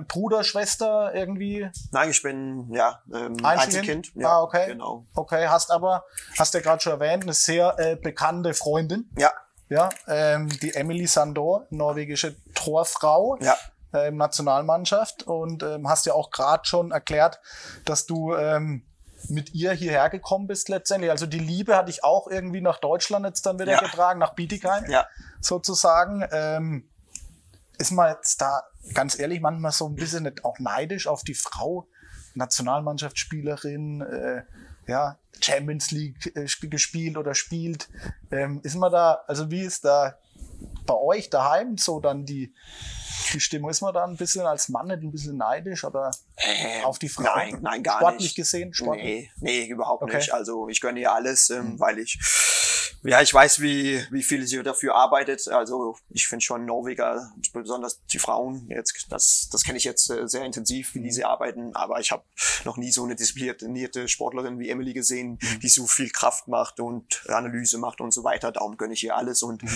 Bruder, Schwester irgendwie? Nein, ich bin ja ähm, Einzelkind. Einzelkind. Ja, ah, okay. Genau. Okay, hast aber, hast ja gerade schon erwähnt, eine sehr äh, bekannte Freundin. Ja. Ja, ähm, die Emily Sandor, norwegische Torfrau. Ja. Äh, Nationalmannschaft und ähm, hast ja auch gerade schon erklärt, dass du ähm, mit ihr hierher gekommen bist letztendlich. Also die Liebe hatte ich auch irgendwie nach Deutschland jetzt dann wieder Ja. getragen, nach Bietigheim Ja. sozusagen. Ähm, ist man jetzt da ganz ehrlich manchmal so ein bisschen nicht auch neidisch auf die Frau, Nationalmannschaftsspielerin, äh, ja, Champions League äh, sp- gespielt oder spielt. Ähm, ist man da, also wie ist da bei euch daheim so dann die, die Stimmung? Ist man da ein bisschen als Mann nicht ein bisschen neidisch oder Ähm, auf die Frau? Nein, nein, gar Sportlich nicht. gesehen? Sportlich? Nee, nee, überhaupt Okay. Mhm. nicht. Also ich gönne ihr alles, ähm, weil ich ja, ich weiß, wie, wie viel sie dafür arbeitet. Also ich finde schon Norweger, besonders die Frauen, jetzt, das, das kenne ich jetzt äh, sehr intensiv, wie Mhm. die sie arbeiten. Aber ich habe noch nie so eine disziplinierte Sportlerin wie Emily gesehen, Mhm. die so viel Kraft macht und Analyse macht und so weiter. Darum gönne ich ihr alles. Und Mhm.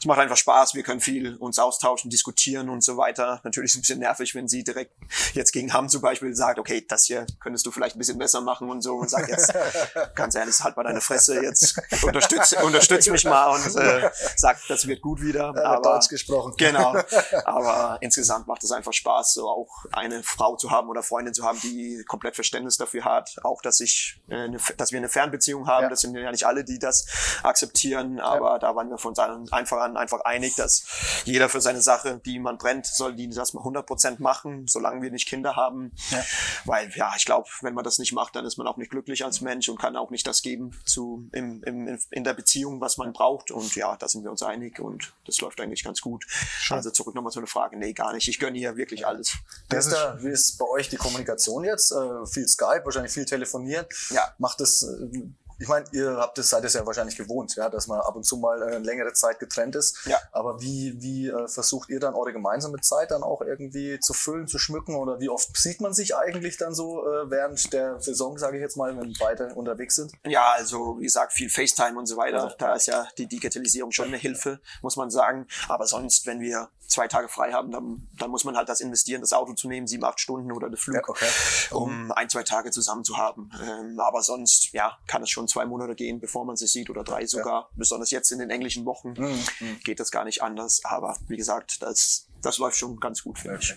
es macht einfach Spaß. Wir können viel uns austauschen, diskutieren und so weiter. Natürlich ist es ein bisschen nervig, wenn sie direkt jetzt gegen Hamm zum Beispiel sagt, okay, das hier könntest du vielleicht ein bisschen besser machen und so und sagt jetzt, ganz ehrlich, halt mal deine Fresse, jetzt unterstütz, unterstütz mich mal und äh, sag, das wird gut wieder. Ja, aber, Deutsch gesprochen. Genau. Aber insgesamt macht es einfach Spaß, so auch eine Frau zu haben oder Freundin zu haben, die komplett Verständnis dafür hat. Auch, dass ich, äh, eine, dass wir eine Fernbeziehung haben. Ja. Das sind ja nicht alle, die das akzeptieren. Aber da waren wir von einfach an einfach einig, dass jeder für seine Sache, die man brennt, soll die das mal 100 Prozent machen, solange wir nicht Kinder haben. Ja. Weil, ja, ich glaube, wenn man das nicht macht, dann ist man auch nicht glücklich als Mensch und kann auch nicht das geben zu, im, im, in der Beziehung, was man braucht. Und ja, da sind wir uns einig und das läuft eigentlich ganz gut. Also zurück nochmal zu einer Frage. Nee, gar nicht. Ich gönne ihr wirklich alles. Ist, da, wie ist bei euch die Kommunikation jetzt? Äh, viel Skype, wahrscheinlich viel telefonieren. Ja. Macht es, äh, ich meine, ihr habt es, seid es ja wahrscheinlich gewohnt, ja, dass man ab und zu mal äh, längere Zeit getrennt ist. Ja. Aber wie, wie äh, versucht ihr dann eure gemeinsame Zeit dann auch irgendwie zu füllen, zu schmücken? Oder wie oft sieht man sich eigentlich dann so äh, während der Saison, sage ich jetzt mal, wenn beide unterwegs sind? Ja, also wie gesagt, viel FaceTime und so weiter. Da ist ja die Digitalisierung schon eine Hilfe, muss man sagen. Aber sonst, wenn wir zwei Tage frei haben, dann, dann muss man halt das investieren, das Auto zu nehmen, sieben, acht Stunden oder den Flug, Ja, okay. um ein, zwei Tage zusammen zu haben. Ähm, aber sonst, ja, kann es schon zwei Monate gehen, bevor man sich sieht oder drei sogar. Besonders jetzt in den englischen Wochen Mhm. geht das gar nicht anders. Aber wie gesagt, das, das läuft schon ganz gut für mich.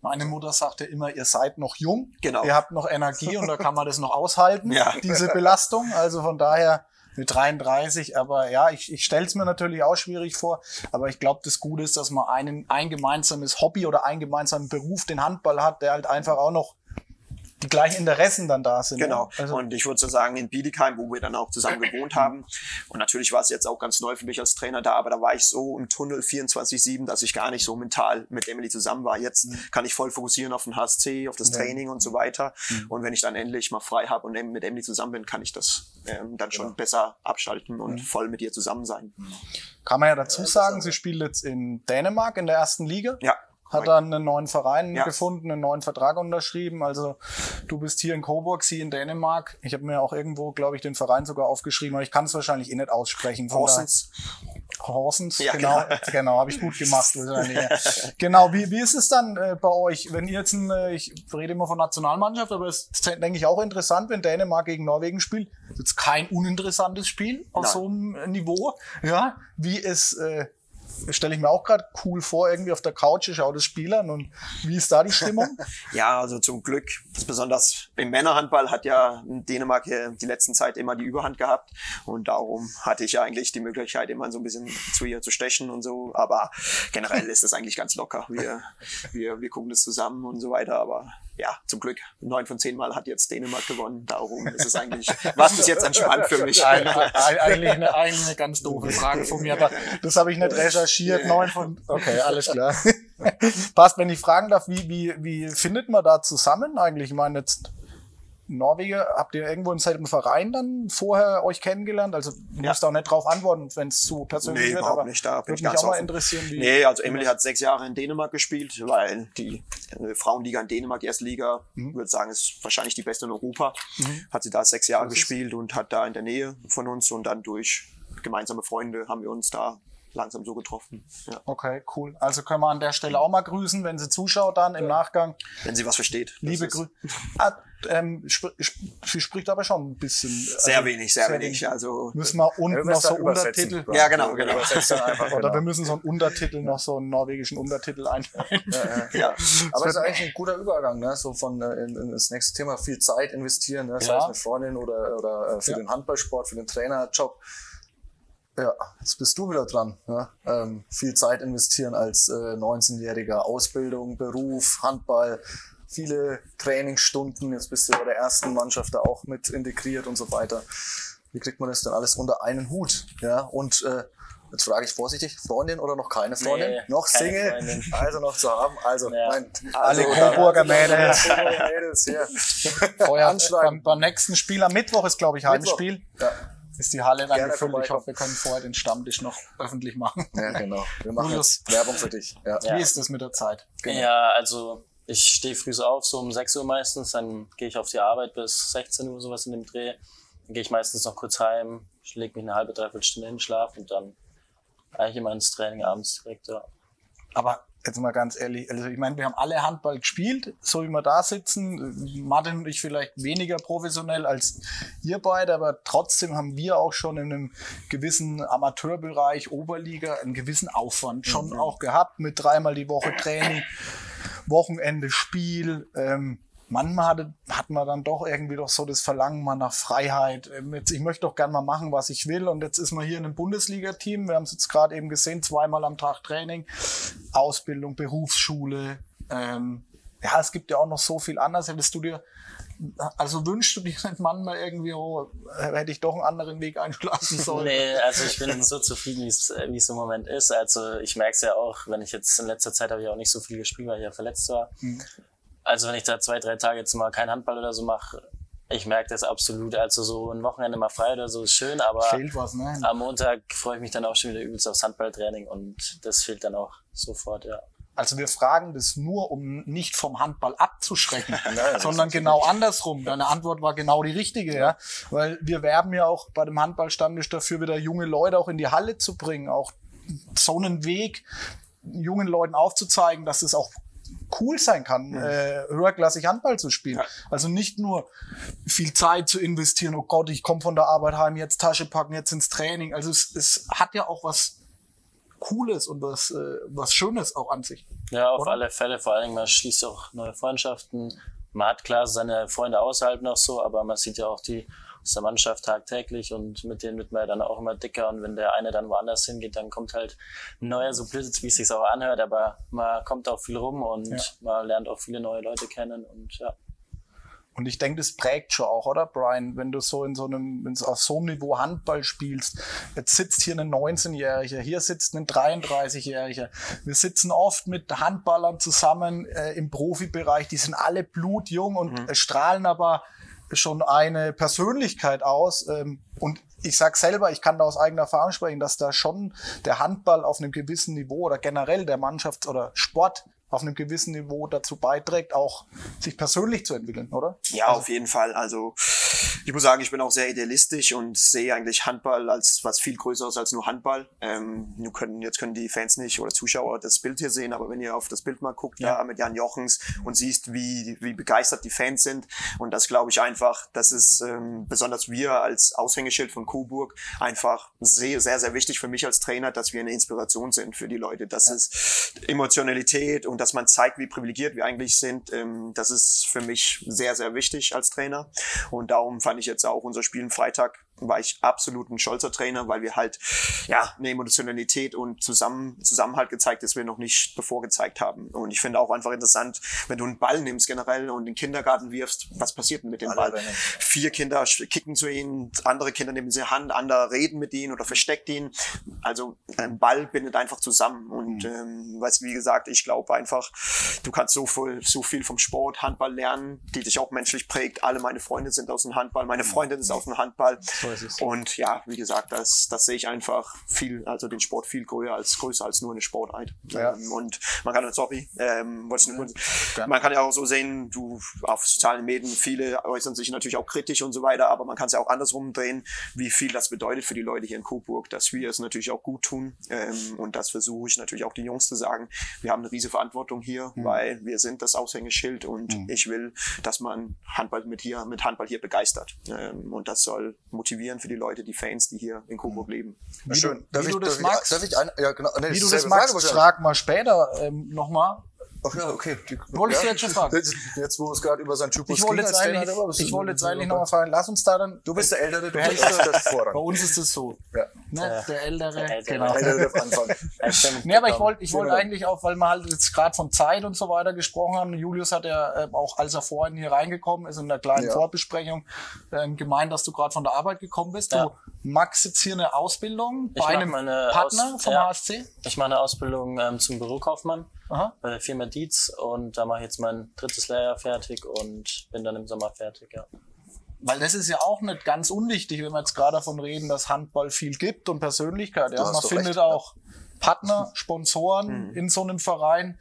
Meine Mutter sagte immer, ihr seid noch jung, Genau. ihr habt noch Energie und da kann man das noch aushalten, Ja. diese Belastung. Also von daher mit 33, aber ja, ich, ich stelle es mir natürlich auch schwierig vor, aber ich glaube, das Gute ist, dass man einen, ein gemeinsames Hobby oder einen gemeinsamen Beruf, den Handball hat, der halt einfach auch noch die gleichen Interessen dann da sind. Genau. Ja? Also, und ich würde so sagen, in Bietigheim, wo wir dann auch zusammen gewohnt haben. Und natürlich war es jetzt auch ganz neu für mich als Trainer da, aber da war ich so im Tunnel 24-7, dass ich gar nicht so mental mit Emily zusammen war. Jetzt kann ich voll fokussieren auf den HSC, auf das Ja. Training und so weiter. Und wenn ich dann endlich mal frei habe und mit Emily zusammen bin, kann ich das ähm, dann schon besser abschalten und voll mit ihr zusammen sein. kann man ja dazu sagen, sie spielt jetzt in Dänemark in der ersten Liga. Ja. Hat dann einen neuen Verein Ja. gefunden, einen neuen Vertrag unterschrieben. Also du bist hier in Coburg, sie in Dänemark. Ich habe mir auch irgendwo, glaube ich, den Verein sogar aufgeschrieben, aber ich kann es wahrscheinlich eh nicht aussprechen. Horsens. Horsens, Ja, genau, genau. genau, habe ich gut gemacht. genau, wie, wie ist es dann äh, bei euch, wenn ihr jetzt, ein, äh, ich rede immer von Nationalmannschaft, aber es ist, denke ich, auch interessant, wenn Dänemark gegen Norwegen spielt. Das ist jetzt kein uninteressantes Spiel auf Nein. so einem Niveau. Ja, wie es äh, stelle ich mir auch gerade cool vor, irgendwie auf der Couch, ich schaue das Spiel an und wie ist da die Stimmung? Ja, also zum Glück, besonders im Männerhandball hat ja Dänemark die letzten Zeit immer die Überhand gehabt und darum hatte ich ja eigentlich die Möglichkeit, immer so ein bisschen zu ihr zu stechen und so, aber generell ist es eigentlich ganz locker. Wir, wir, wir gucken das zusammen und so weiter, aber ja, zum Glück, neun von zehn Mal hat jetzt Dänemark gewonnen, darum ist es eigentlich, was bis jetzt entspannt für mich. Eigentlich, eigentlich, eine, eigentlich eine ganz doofe Frage von mir, aber das habe ich nicht recherchiert. Neun von. Okay, alles klar. Passt, wenn ich fragen darf, wie, wie, wie findet man da zusammen eigentlich? Ich meine, jetzt Norweger, habt ihr irgendwo in selben Verein dann vorher euch kennengelernt? Also du Ja. musst auch nicht drauf antworten, wenn es zu persönlich Nee, wird, überhaupt aber nicht, da bin würde ich mich ganz auch mal offen. interessieren, wie. Nee, also Emily hat sechs Jahre in Dänemark gespielt, weil die Frauenliga in Dänemark, die erste Liga, Mhm. würde sagen, ist wahrscheinlich die beste in Europa. Hat sie da sechs Jahre gespielt und hat da in der Nähe von uns und dann durch gemeinsame Freunde haben wir uns da langsam so getroffen. Ja. Okay, cool. Also können wir an der Stelle auch mal grüßen, wenn sie zuschaut dann im Nachgang. Wenn sie was versteht. Das Liebe Grüße. Ähm, sp sie spricht aber schon ein bisschen. Sehr also, wenig, sehr, sehr wenig. wenig. Also müssen wir unten noch so Untertitel. Ja, genau, genau. Einfach, Oder wir genau. müssen so einen Untertitel noch so einen norwegischen Untertitel einstellen. Ja, ja. aber es ist eigentlich ein guter Übergang, ne? So von äh, in, in das nächste Thema viel Zeit investieren, ne? sei ja. es eine Freundin oder oder äh, für ja. den Handballsport, für den Trainerjob. Ja, jetzt bist du wieder dran. Ne? Ähm, viel Zeit investieren als äh, 19-jähriger Ausbildung, Beruf, Handball, viele Trainingsstunden. Jetzt bist du bei der ersten Mannschaft da auch mit integriert und so weiter. Wie kriegt man das denn alles unter einen Hut? Ja, und äh, Jetzt frage ich vorsichtig, Freundin oder noch keine Freundin? Nee, noch keine Single? Freundin. Also noch zu haben. Also, ja. mein, alle also, Coburger Mädels. Mädels hier. Vorher beim, beim nächsten Spiel am Mittwoch ist, glaube ich, Heimspiel. Ja ist die Halle dann gefüllt. Ich hoffe, wir können vorher den Stammtisch noch öffentlich machen. Ja, genau. Wir machen jetzt Werbung für dich. Ja. ja. Wie ist das mit der Zeit? Genau. Ja, also ich stehe früh so auf, so um 6 Uhr meistens, dann gehe ich auf die Arbeit bis 16 Uhr, sowas in dem Dreh. Dann gehe ich meistens noch kurz heim, lege mich eine halbe, dreiviertel Stunde hin, schlaf und dann eigentlich immer ins Training abends direkt, ja. Aber jetzt mal ganz ehrlich, also ich meine, wir haben alle Handball gespielt, so wie wir da sitzen. Martin und ich vielleicht weniger professionell als ihr beide, aber trotzdem haben wir auch schon in einem gewissen Amateurbereich, Oberliga, einen gewissen Aufwand schon mhm. auch gehabt mit dreimal die Woche Training, Wochenende Spiel. Ähm, manchmal hatte, hat man dann doch irgendwie doch so das Verlangen mal nach Freiheit. Ähm, jetzt, ich möchte doch gern mal machen, was ich will. Und jetzt ist man hier in einem Bundesliga-Team. Wir haben es jetzt gerade eben gesehen, zweimal am Tag Training, Ausbildung, Berufsschule. Ähm, ja, es gibt ja auch noch so viel anderes. Hättest du dir, also wünschst du dir manchmal irgendwie, oh, hätte ich doch einen anderen Weg einschlagen sollen? nee, also ich bin so zufrieden, wie es im Moment ist. Also ich merke es ja auch, wenn ich jetzt in letzter Zeit habe ich auch nicht so viel gespielt, weil ich ja verletzt war. Hm. Also wenn ich da zwei, drei Tage jetzt mal kein Handball oder so mache, ich merke das absolut. Also so ein Wochenende mal frei oder so ist schön, aber was, ne? am Montag freue ich mich dann auch schon wieder übelst aufs Handballtraining und das fehlt dann auch sofort, ja. Also wir fragen das nur, um nicht vom Handball abzuschrecken, Nein, sondern genau andersrum. Deine Antwort war genau die richtige, ja. Weil wir werben ja auch bei dem Handballstammtisch dafür, wieder junge Leute auch in die Halle zu bringen, auch so einen Weg jungen Leuten aufzuzeigen, dass es auch cool sein kann, mhm. äh, höherklassig Handball zu spielen. Ja. Also nicht nur viel Zeit zu investieren, oh Gott, ich komme von der Arbeit heim, jetzt Tasche packen, jetzt ins Training. Also es, es hat ja auch was Cooles und was, äh, was Schönes auch an sich. Ja, auf oder? alle Fälle. Vor allem, man schließt auch neue Freundschaften. Man hat klar seine Freunde außerhalb noch so, aber man sieht ja auch die aus der Mannschaft tagtäglich und mit denen wird man dann auch immer dicker und wenn der eine dann woanders hingeht, dann kommt halt ein neuer, so blöd wie es sich auch anhört, aber man kommt auch viel rum und ja. man lernt auch viele neue Leute kennen und ja. Und ich denke, das prägt schon auch, oder Brian? Wenn du so in so einem, wenn du auf so einem Niveau Handball spielst, jetzt sitzt hier ein 19-Jähriger, hier sitzt ein 33-Jähriger. Wir sitzen oft mit Handballern zusammen äh, im Profibereich, die sind alle blutjung und mhm. strahlen aber schon eine Persönlichkeit aus. Ähm, und ich sag selber, ich kann da aus eigener Erfahrung sprechen, dass da schon der Handball auf einem gewissen Niveau oder generell der Mannschafts- oder Sport auf einem gewissen Niveau dazu beiträgt, auch sich persönlich zu entwickeln, oder? Ja, also, auf jeden Fall. Also ich muss sagen, ich bin auch sehr idealistisch und sehe eigentlich Handball als was viel Größeres als nur Handball. Ähm, nur können, jetzt können die Fans nicht oder Zuschauer das Bild hier sehen, aber wenn ihr auf das Bild mal guckt, ja. da mit Jan Jochens und siehst, wie, wie begeistert die Fans sind und das glaube ich einfach, das ist ähm, besonders wir als Aushängeschild von Coburg einfach sehr, sehr, sehr wichtig für mich als Trainer, dass wir eine Inspiration sind für die Leute. Das ja. ist Emotionalität und dass man zeigt, wie privilegiert wir eigentlich sind, ähm, das ist für mich sehr, sehr wichtig als Trainer. Und darum fand ich jetzt auch unser Spiel am Freitag war ich absolut ein stolzer Trainer, weil wir halt ja eine Emotionalität und Zusammen Zusammenhalt gezeigt, das wir noch nicht bevor gezeigt haben. Und ich finde auch einfach interessant, wenn du einen Ball nimmst generell und in den Kindergarten wirfst, was passiert denn mit dem Ball? Vier Kinder kicken zu ihnen, andere Kinder nehmen sie Hand, andere reden mit ihnen oder versteckt ihn. Also ein Ball bindet einfach zusammen. Und mhm. ähm, weißt wie gesagt, ich glaube einfach, du kannst so viel, so viel vom Sport, Handball lernen, die dich auch menschlich prägt. Alle meine Freunde sind aus dem Handball, meine Freundin ist aus dem Handball. Und ja, wie gesagt, das, das sehe ich einfach viel, also den Sport viel größer als, größer als nur eine Sportart. Ja. Ähm, und man kann, sorry, ähm, man kann ja auch so sehen, du auf sozialen Medien, viele äußern sich natürlich auch kritisch und so weiter, aber man kann es ja auch andersrum drehen, wie viel das bedeutet für die Leute hier in Coburg, dass wir es natürlich auch gut tun. Ähm, und das versuche ich natürlich auch den Jungs zu sagen. Wir haben eine riesige Verantwortung hier, Mhm. weil wir sind das Aushängeschild und ich will, dass man Handball mit hier, mit Handball hier begeistert. Ähm, und das soll motivieren für die Leute, die Fans, die hier in Coburg Mhm. leben. Wie Schön. du, wie du das darf magst, Ich, darf ich ein, ja, genau. Nee, wie du das magst, frag mal später ähm, nochmal. Ach ja, okay. Die, Wolltest du jetzt schon fragen? Jetzt, jetzt wo es gerade über sein Typus Ich wollte ging jetzt als Trainer, eigentlich, ich wollte jetzt eigentlich nochmal fragen, lass uns da dann, Du bist der Ältere, du hast das Bei Vorrang. uns ist es so. Ja. Ne? Der Ältere, Der Ältere. genau. Der Ältere darf anfangen. Ja. Nee, aber ich wollte ich wollte eigentlich auch, weil wir halt jetzt gerade von Zeit und so weiter gesprochen haben. Julius hat ja ähm, auch, als er vorhin hier reingekommen ist, in der kleinen Ja. Vorbesprechung ähm, gemeint, dass du gerade von der Arbeit gekommen bist. Ja. Du magst jetzt hier eine Ausbildung Ich bei einem meine Partner Aus- vom ja. HSC. Ich mache eine Ausbildung ähm, zum Bürokaufmann Aha. bei der Firma Dietz und da mache ich jetzt mein drittes Lehrjahr fertig und bin dann im Sommer fertig, ja. Weil das ist ja auch nicht ganz unwichtig, wenn wir jetzt gerade davon reden, dass Handball viel gibt und Persönlichkeit. Ja. Man findet recht, auch Partner, Sponsoren Mhm. in so einem Verein,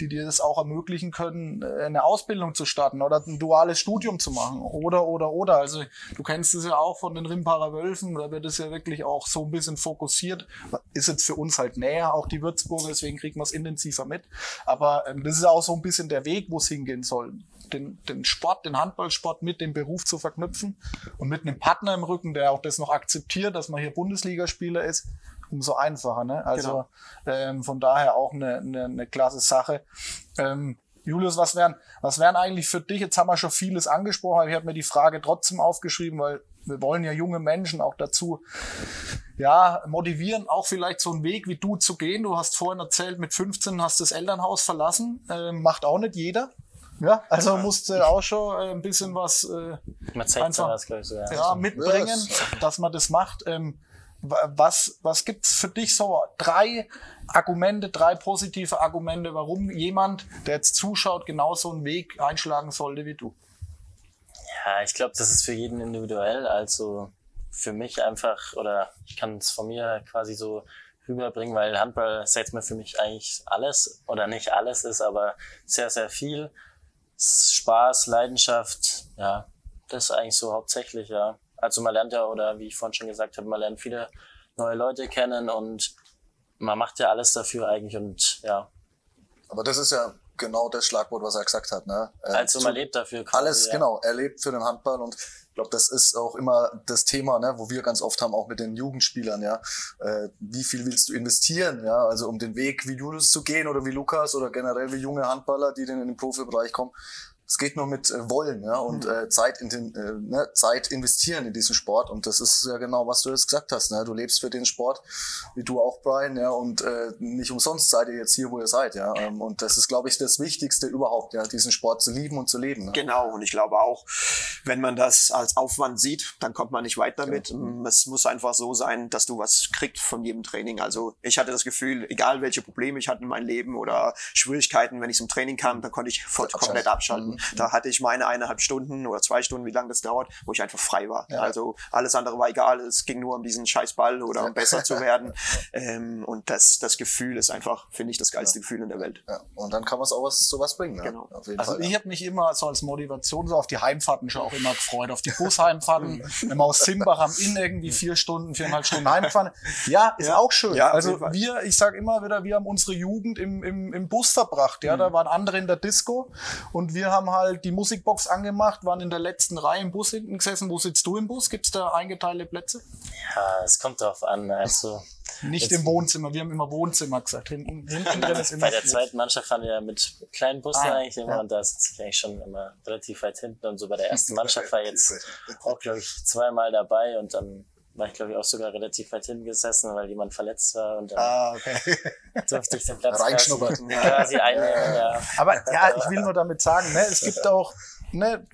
die dir das auch ermöglichen können, äh, eine Ausbildung zu starten oder ein duales Studium zu machen. Oder, oder, oder. Also du kennst es ja auch von den Rimparer Wölfen, da wird es ja wirklich auch so ein bisschen fokussiert. Ist jetzt für uns halt näher, auch die Würzburger, deswegen kriegen wir es intensiver mit. Aber ähm, das ist auch so ein bisschen der Weg, wo es hingehen soll. Den, den Sport, den Handballsport mit dem Beruf zu verknüpfen und mit einem Partner im Rücken, der auch das noch akzeptiert, dass man hier Bundesligaspieler ist, umso einfacher. Ne? Also ähm, von daher auch eine, eine, eine klasse Sache. Ähm, Julius, was wären, was wären eigentlich für dich, jetzt haben wir schon vieles angesprochen, aber ich habe mir die Frage trotzdem aufgeschrieben, weil wir wollen ja junge Menschen auch dazu ja, motivieren, auch vielleicht so einen Weg wie du zu gehen. Du hast vorhin erzählt, mit 15 hast du das Elternhaus verlassen. Ähm, macht auch nicht jeder. Ja, also musste auch schon äh, ein bisschen was äh, Mit 16 Einfach- glaube ich, so, ja. ja, mitbringen, Yes. dass man das macht. Ähm, was, was gibt's für dich so drei Argumente, drei positive Argumente, warum jemand, der jetzt zuschaut, genau so einen Weg einschlagen sollte wie du? Ja, ich glaube, das ist für jeden individuell. Also für mich einfach, oder ich kann es von mir quasi so rüberbringen, weil Handball ist jetzt mal für mich eigentlich alles, oder nicht alles ist, aber sehr, sehr viel. Spaß, Leidenschaft, ja, das ist eigentlich so hauptsächlich, ja. Also man lernt ja, oder wie ich vorhin schon gesagt habe, man lernt viele neue Leute kennen und man macht ja alles dafür eigentlich und ja, Aber das ist ja genau das Schlagwort, was er gesagt hat. Ne? Äh, also man lebt dafür quasi, Alles, ja. genau. Er lebt für den Handball und ich glaube, das ist auch immer das Thema, ne, wo wir ganz oft haben, auch mit den Jugendspielern, ja. Äh, wie viel willst du investieren, ja? Also um den Weg wie Julius zu gehen oder wie Lukas oder generell wie junge Handballer, die dann in den Profibereich kommen. Es geht nur mit äh, Wollen, ja, und Mhm. äh, Zeit, in den, äh, ne, Zeit investieren in diesen Sport. Und das ist ja genau, was du jetzt gesagt hast. Ne? Du lebst für den Sport, wie du auch, Brian, ja, und äh, nicht umsonst seid ihr jetzt hier, wo ihr seid, ja. Ähm, und das ist, glaube ich, das Wichtigste überhaupt, ja, diesen Sport zu lieben und zu leben. Ne? Genau, und ich glaube auch, wenn man das als Aufwand sieht, dann kommt man nicht weit damit. Genau. Es muss einfach so sein, dass du was kriegst von jedem Training. Also ich hatte das Gefühl, egal welche Probleme ich hatte in meinem Leben oder Schwierigkeiten, wenn ich zum Training kam, dann konnte ich voll, Abschalten. komplett abschalten. Mhm. Da hatte ich meine eineinhalb Stunden oder zwei Stunden, wie lange das dauert, wo ich einfach frei war. Also alles andere war egal. Es ging nur um diesen Scheißball oder um besser zu werden. Ähm, und das, das Gefühl ist einfach, finde ich, das geilste Gefühl in der Welt. Ja, und dann kann man es auch was, so was bringen. Ne? Genau. Auf jeden Also Fall. ich ja. habe mich immer so als Motivation so auf die Heimfahrten schon auch immer gefreut, auf die Busheimfahrten. Wenn wir aus Simbach am Inn irgendwie vier Stunden, viereinhalb Stunden heimfahren. Ja, ist Ja. auch schön. Ja, also wir, ich sage immer wieder, wir haben unsere Jugend im, im, im Bus verbracht. Ja, Mhm. da waren andere in der Disco und wir haben halt die Musikbox angemacht, waren in der letzten Reihe im Bus hinten gesessen. Wo sitzt du im Bus? Gibt's da eingeteilte Plätze? Ja, es kommt drauf an. Also Nicht im Wohnzimmer. Wir haben immer Wohnzimmer gesagt. Hinten, hinten drin ist immer bei der Bus. zweiten Mannschaft fahren wir mit kleinen Bussen Ah, eigentlich immer ja. und da sitze ich eigentlich schon immer relativ weit hinten und so bei der ersten Mannschaft war ich jetzt auch, glaube ich, zweimal dabei und dann war ich, glaube ich, auch sogar relativ weit hinten gesessen, weil jemand verletzt war und dann Ah, okay. durfte ich den Platz Reingeschnuppert. quasi, quasi einnehmen. Ja. Aber ja, ich will nur damit sagen, ne, es gibt auch ne,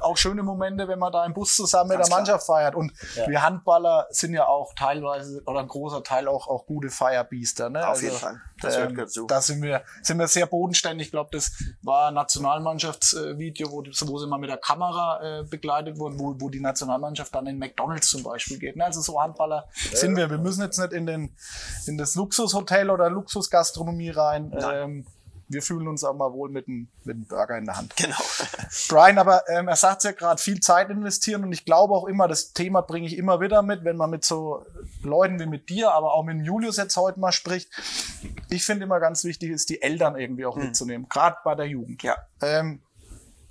auch schöne Momente, wenn man da im Bus zusammen Ganz mit der Mannschaft klar. feiert. Und ja. wir Handballer sind ja auch teilweise oder ein großer Teil auch, auch gute Feierbiester. Ne? Auf also, jeden Fall. Das ähm, dazu. Da sind wir, sind wir sehr bodenständig. Ich glaube, das war ein Nationalmannschaftsvideo, wo, wo sie mal mit der Kamera äh, begleitet wurden, wo, wo die Nationalmannschaft dann in McDonalds zum Beispiel geht. Ne? Also so Handballer ja. sind wir. Wir müssen jetzt nicht in, den, in das Luxushotel oder Luxusgastronomie rein. Ähm, wir fühlen uns auch mal wohl mit einem, mit einem Burger in der Hand. Genau. Brian, aber ähm, er sagt ja gerade, viel Zeit investieren und ich glaube auch immer, das Thema bringe ich immer wieder mit, wenn man mit so Leuten wie mit dir, aber auch mit Julius jetzt heute mal spricht. Ich finde immer ganz wichtig ist, die Eltern irgendwie auch hm. mitzunehmen, gerade bei der Jugend. Ja. Ähm,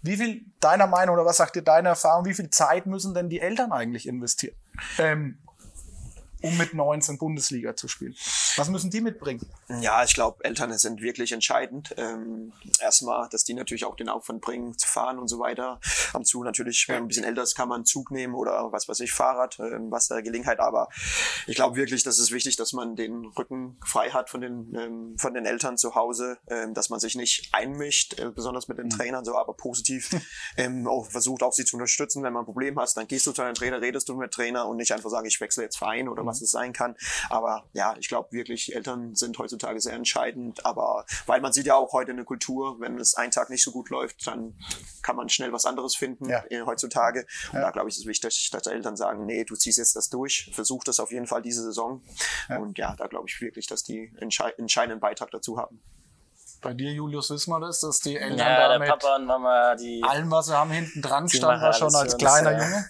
wie viel deiner Meinung oder was sagt dir deine Erfahrung, wie viel Zeit müssen denn die Eltern eigentlich investieren? Ähm, um mit 19 Bundesliga zu spielen. Was müssen die mitbringen? Ja, ich glaube, Eltern sind wirklich entscheidend. Ähm, erstmal, dass die natürlich auch den Aufwand bringen, zu fahren und so weiter. Am Zug natürlich, wenn man ein bisschen älter ist, kann man Zug nehmen oder was weiß ich, Fahrrad, ähm, was der Gelegenheit. Aber ich glaube wirklich, dass es wichtig, dass man den Rücken frei hat von den, ähm, von den Eltern zu Hause, ähm, dass man sich nicht einmischt, äh, besonders mit den mhm. Trainern, so aber positiv ähm, auch versucht, auch sie zu unterstützen. Wenn man ein Problem hast, dann gehst du zu deinem Trainer, redest du mit Trainer und nicht einfach sagen, ich wechsle jetzt Verein oder was es sein kann. Aber ja, ich glaube wirklich, Eltern sind heutzutage sehr entscheidend. Aber weil man sieht ja auch heute eine Kultur, wenn es einen Tag nicht so gut läuft, dann kann man schnell was anderes finden ja. Äh, heutzutage. Und ja. da glaube ich, ist es wichtig, dass Eltern sagen, nee, du ziehst jetzt das durch, versuch das auf jeden Fall diese Saison. Ja. Und ja, da glaube ich wirklich, dass die entscheidenden Beitrag dazu haben. Bei dir, Julius, wissen wir das, dass die Eltern ja, da mit Papa und Mama, die allem, was sie haben, hinten dran stand, war schon als kleiner das, Junge.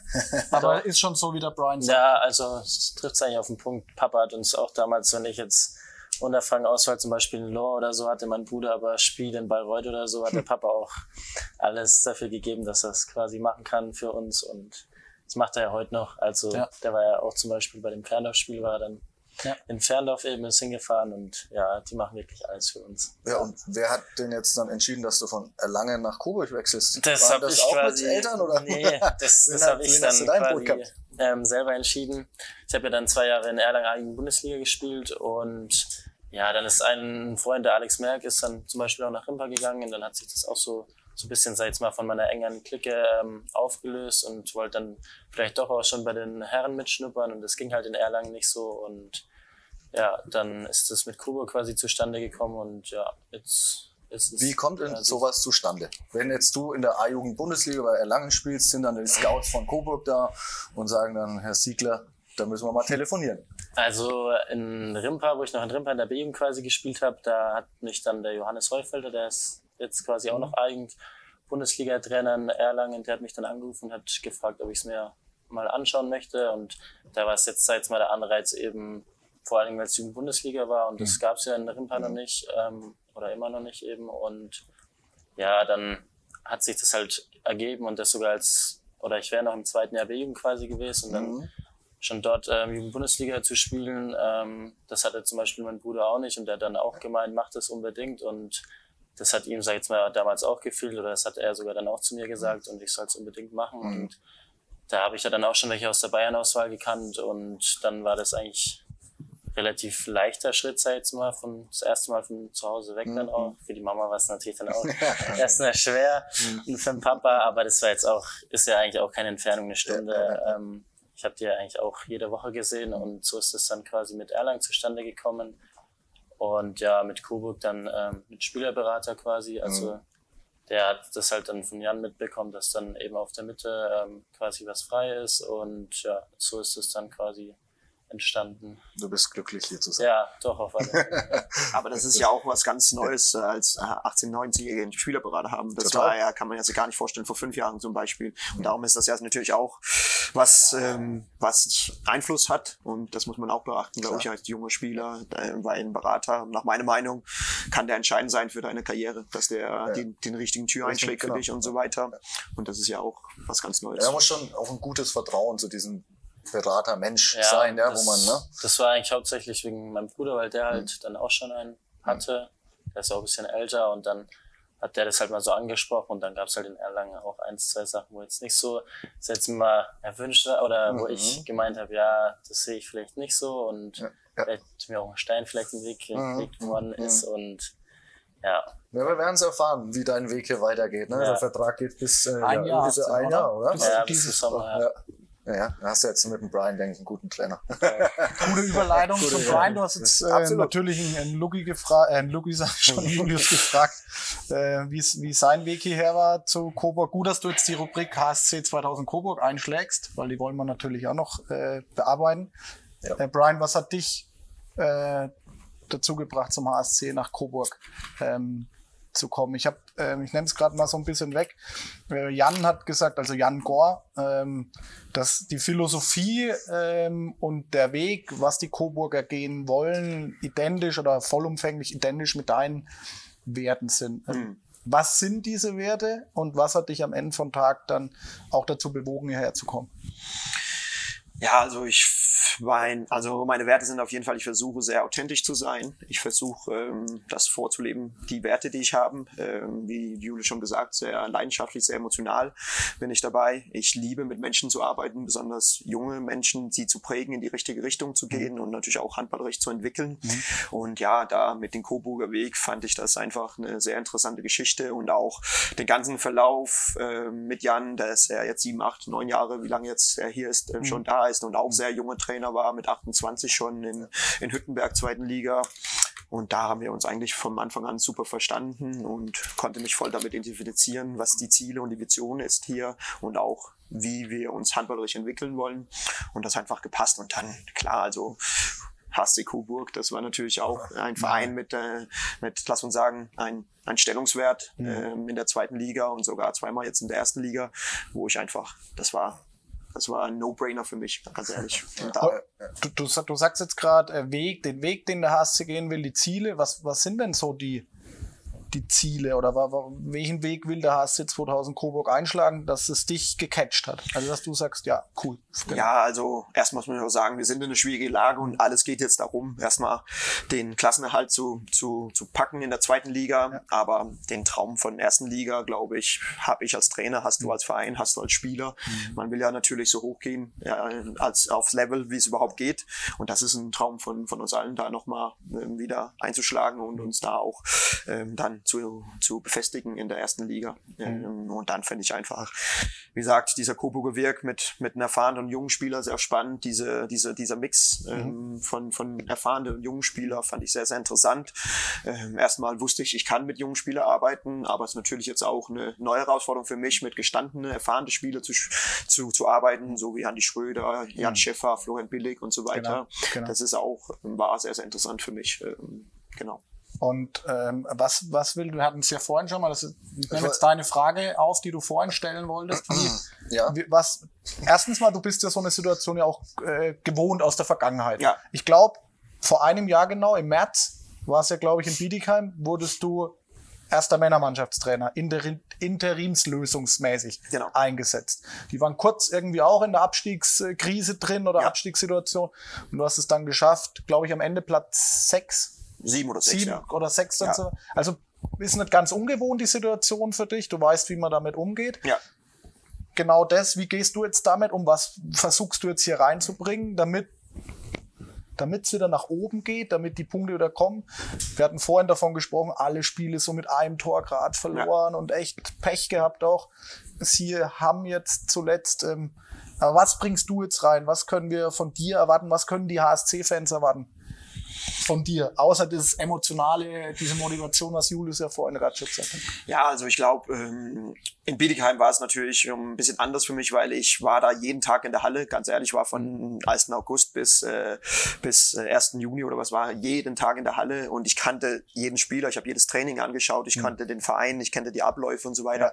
Aber ist schon so wie der Brian sagt. Ja, also es trifft es eigentlich auf den Punkt. Papa hat uns auch damals, wenn ich jetzt unerfangen Auswahl zum Beispiel in Lohr oder so hatte mein Bruder aber Spiel in Bayreuth oder so, hat der Papa auch alles dafür gegeben, dass er es quasi machen kann für uns und das macht er ja heute noch. Also ja. der war ja auch zum Beispiel bei dem Ferndorf-Spiel war dann ja. in Ferndorf eben ist hingefahren und ja, die machen wirklich alles für uns. Ja, und wer hat denn jetzt dann entschieden, dass du von Erlangen nach Coburg wechselst? Das habe ich auch quasi, mit Eltern oder? Nee, das, das habe ich dann quasi ähm, selber entschieden. Ich habe ja dann zwei Jahre in Erlangen Bundesliga gespielt und ja, dann ist ein Freund, der Alex Merck, ist dann zum Beispiel auch nach Rimpa gegangen und dann hat sich das auch so so ein bisschen, sag ich jetzt mal, von meiner engen Clique ähm, aufgelöst und wollte dann vielleicht doch auch schon bei den Herren mitschnuppern und das ging halt in Erlangen nicht so und ja, dann ist es mit Kubo quasi zustande gekommen und ja, jetzt ist es. Wie kommt denn sowas zustande? Wenn jetzt du in der A-Jugend-Bundesliga bei Erlangen spielst, sind dann die Scouts von Coburg da und sagen dann, Herr Siegler, da müssen wir mal telefonieren. Also in Rimpa, wo ich noch in Rimpa in der B-Jugend quasi gespielt habe, da hat mich dann der Johannes Heufelder, der ist jetzt quasi auch noch eigend Bundesliga-Trainer in Erlangen, der hat mich dann angerufen und hat gefragt, ob ich es mir mal anschauen möchte. Und da war es jetzt, seit mal der Anreiz eben vor allem weil es die Bundesliga war und das mhm. gab es ja in der Rimpa noch nicht ähm, oder immer noch nicht eben und ja, dann hat sich das halt ergeben und das sogar als, oder ich wäre noch im zweiten Jahr B-Jugend quasi gewesen und dann mhm. schon dort ähm, Bundesliga zu spielen, ähm, das hatte zum Beispiel mein Bruder auch nicht und der hat dann auch gemeint, macht das unbedingt und das hat ihm, sag ich jetzt mal, damals auch gefehlt oder das hat er sogar dann auch zu mir gesagt und ich soll es unbedingt machen mhm. und da habe ich ja dann auch schon welche aus der Bayern-Auswahl gekannt und dann war das eigentlich relativ leichter Schritt, sag ich jetzt mal, von, das erste Mal von zu Hause weg dann mhm. auch. Für die Mama war es natürlich dann auch erstmal schwer und für den Papa, aber das war jetzt auch, ist ja eigentlich auch keine Entfernung, eine Stunde. Ähm, ich habe die ja eigentlich auch jede Woche gesehen und so ist es dann quasi mit Erlangen zustande gekommen. Und ja, mit Coburg dann ähm, mit Spielerberater quasi, also mhm. der hat das halt dann von Jan mitbekommen, dass dann eben auf der Mitte ähm, quasi was frei ist und ja, so ist es dann quasi entstanden. Du bist glücklich hier zu sein. Ja, doch, auf alle Fälle. Aber das ist ja auch was ganz Neues, äh, als 18-, 19-Jährige Spielerberater haben. Das Total. war ja, kann man ja sich gar nicht vorstellen, vor fünf Jahren zum Beispiel. Und darum ist das ja natürlich auch was, ähm, was Einfluss hat. Und das muss man auch beachten, glaube ich, als junger Spieler, äh, weil ein Berater, nach meiner Meinung, kann der entscheidend sein für deine Karriere, dass der ja. den, den richtigen Tür einschlägt genau. für dich und so weiter. Und das ist ja auch was ganz Neues. Er muss schon auch ein gutes Vertrauen zu diesem Berater Mensch ja, sein, ja, das, wo man, ne? Das war eigentlich hauptsächlich wegen meinem Bruder, weil der halt mhm. dann auch schon einen hatte. Der ist auch ein bisschen älter und dann hat der das halt mal so angesprochen und dann gab es halt in Erlangen auch eins, zwei Sachen, wo jetzt nicht so jetzt mal erwünscht war oder mhm. wo ich gemeint habe, ja, das sehe ich vielleicht nicht so und ja, ja. vielleicht mir auch ein Stein vielleicht im Weg gelegt mhm. worden mhm. ist und ja, Ja, wir werden es erfahren, wie dein Weg hier weitergeht. Ne? Ja. Der Vertrag geht bis äh, Ein Jahr ein oder? Jahr, oder? Bis Ja, dieses bis Sommer, ja. Ja. Da hast du jetzt mit dem Brian, denke ich, einen guten Trainer. Gute Überleitung Gute zum. Brian. Du hast jetzt äh, natürlich einen, einen Lucky gefragt, äh, einen Lucky sag ich schon, Julius gefragt, äh, wie wie sein Weg hierher war zu Coburg. Gut, dass du jetzt die Rubrik HSC 2000 Coburg einschlägst, weil die wollen wir natürlich auch noch äh, bearbeiten. Ja. Äh, Brian, was hat dich äh, dazu gebracht, zum HSC nach Coburg ähm, zu kommen? Ich habe, ähm, ich nehme es gerade mal so ein bisschen weg. Äh, Jan hat gesagt, also Jan Gore, ähm, dass die Philosophie ähm, und der Weg, was die Coburger gehen wollen, identisch oder vollumfänglich identisch mit deinen Werten sind. Ähm, Was sind diese Werte und was hat dich am Ende vom Tag dann auch dazu bewogen, hierher zu kommen? Ja, also ich mein, also meine Werte sind auf jeden Fall, ich versuche sehr authentisch zu sein. Ich versuche ähm, das vorzuleben, die Werte, die ich habe. Ähm, wie Jule schon gesagt, sehr leidenschaftlich, sehr emotional bin ich dabei. Ich liebe mit Menschen zu arbeiten, besonders junge Menschen, sie zu prägen, in die richtige Richtung zu gehen und natürlich auch handballrecht zu entwickeln. Und ja, da mit dem Coburger Weg fand ich das einfach eine sehr interessante Geschichte und auch den ganzen Verlauf äh, mit Jan, der ist ja jetzt sieben, acht, neun Jahre, wie lange jetzt er hier ist, äh, schon da ist und auch sehr junge Trainer war, mit 28 schon in, in Hüttenberg, zweiten Liga. Und da haben wir uns eigentlich vom Anfang an super verstanden und konnte mich voll damit identifizieren, was die Ziele und die Vision ist hier und auch wie wir uns handballerisch entwickeln wollen. Und das hat einfach gepasst. Und dann, klar, also HSC Coburg, das war natürlich auch ein Verein mit, äh, mit lass uns sagen, ein, ein Stellungswert ähm, in der zweiten Liga und sogar zweimal jetzt in der ersten Liga, wo ich einfach, das war, das war ein No-Brainer für mich, ganz ehrlich. Da, Du, du, du sagst jetzt gerade äh, Weg, den Weg, den der HSC gehen will, die Ziele. Was, was sind denn so die, die Ziele oder wa, wa, welchen Weg will der HSC 2000 Coburg einschlagen, dass es dich gecatcht hat? Also dass du sagst, ja, cool. Genau. Ja, also erstmal muss man auch sagen, wir sind in einer schwierigen Lage und alles geht jetzt darum, erstmal den Klassenerhalt zu, zu, zu packen in der zweiten Liga. Aber den Traum von der ersten Liga, glaube ich, habe ich als Trainer, hast du als Verein, hast du als Spieler. Man will ja natürlich so hochgehen, ja, als aufs Level, wie es überhaupt geht. Und das ist ein Traum von, von uns allen, da nochmal ähm, wieder einzuschlagen und uns da auch ähm, dann zu, zu befestigen in der ersten Liga. Ähm, und dann fände ich einfach, wie gesagt, dieser Coburger Wirk mit, mit einem erfahrenen und jungen Spieler sehr spannend. Diese, diese, dieser Mix ähm, von, von erfahrenen und jungen Spieler fand ich sehr, sehr interessant. Ähm, erstmal wusste ich, ich kann mit jungen Spielern arbeiten, aber es ist natürlich jetzt auch eine neue Herausforderung für mich, mit gestandene, erfahrene Spieler zu, zu, zu arbeiten, so wie Andi Schröder, Jan Schäffer, Florian Billig und so weiter. Genau, genau. Das ist auch, war sehr, sehr interessant für mich. Ähm, genau. Und ähm, was, was will, wir hatten es ja vorhin schon mal, das ich nehme woll- jetzt deine Frage auf, die du vorhin stellen wolltest. Wie, Ja. wie, was, erstens mal, du bist ja so eine Situation ja auch äh, gewohnt aus der Vergangenheit. Ja. Ich glaube, vor einem Jahr genau, im März, war es ja, glaube ich, in Bietigheim, wurdest du erster Männermannschaftstrainer, interim, interimslösungsmäßig Genau. eingesetzt. Die waren kurz irgendwie auch in der Abstiegskrise drin oder Ja. Abstiegssituation und du hast es dann geschafft, glaube ich, am Ende Platz sechs Sieben oder sechs, sieben ja. oder sechs dann Ja. so. Also ist nicht ganz ungewohnt die Situation für dich. Du weißt, wie man damit umgeht. Ja. Genau das, wie gehst du jetzt damit um? Was versuchst du jetzt hier reinzubringen, damit damit es wieder nach oben geht, damit die Punkte wieder kommen. Wir hatten vorhin davon gesprochen, alle Spiele so mit einem Tor grad verloren und echt Pech gehabt auch. Sie haben jetzt zuletzt, ähm, aber was bringst du jetzt rein? Was können wir von dir erwarten? Was können die HSC-Fans erwarten? Von dir, außer das emotionale, diese Motivation, was Julius ja vorhin gerade schon gesagt hat. Ja, also ich glaube, ähm, in Bietigheim war es natürlich ähm, ein bisschen anders für mich, weil ich war da jeden Tag in der Halle, ganz ehrlich, war von 1. August bis, äh, bis äh, 1. Juni oder was war, jeden Tag in der Halle und ich kannte jeden Spieler, ich habe jedes Training angeschaut, ich kannte den Verein, ich kannte die Abläufe und so weiter.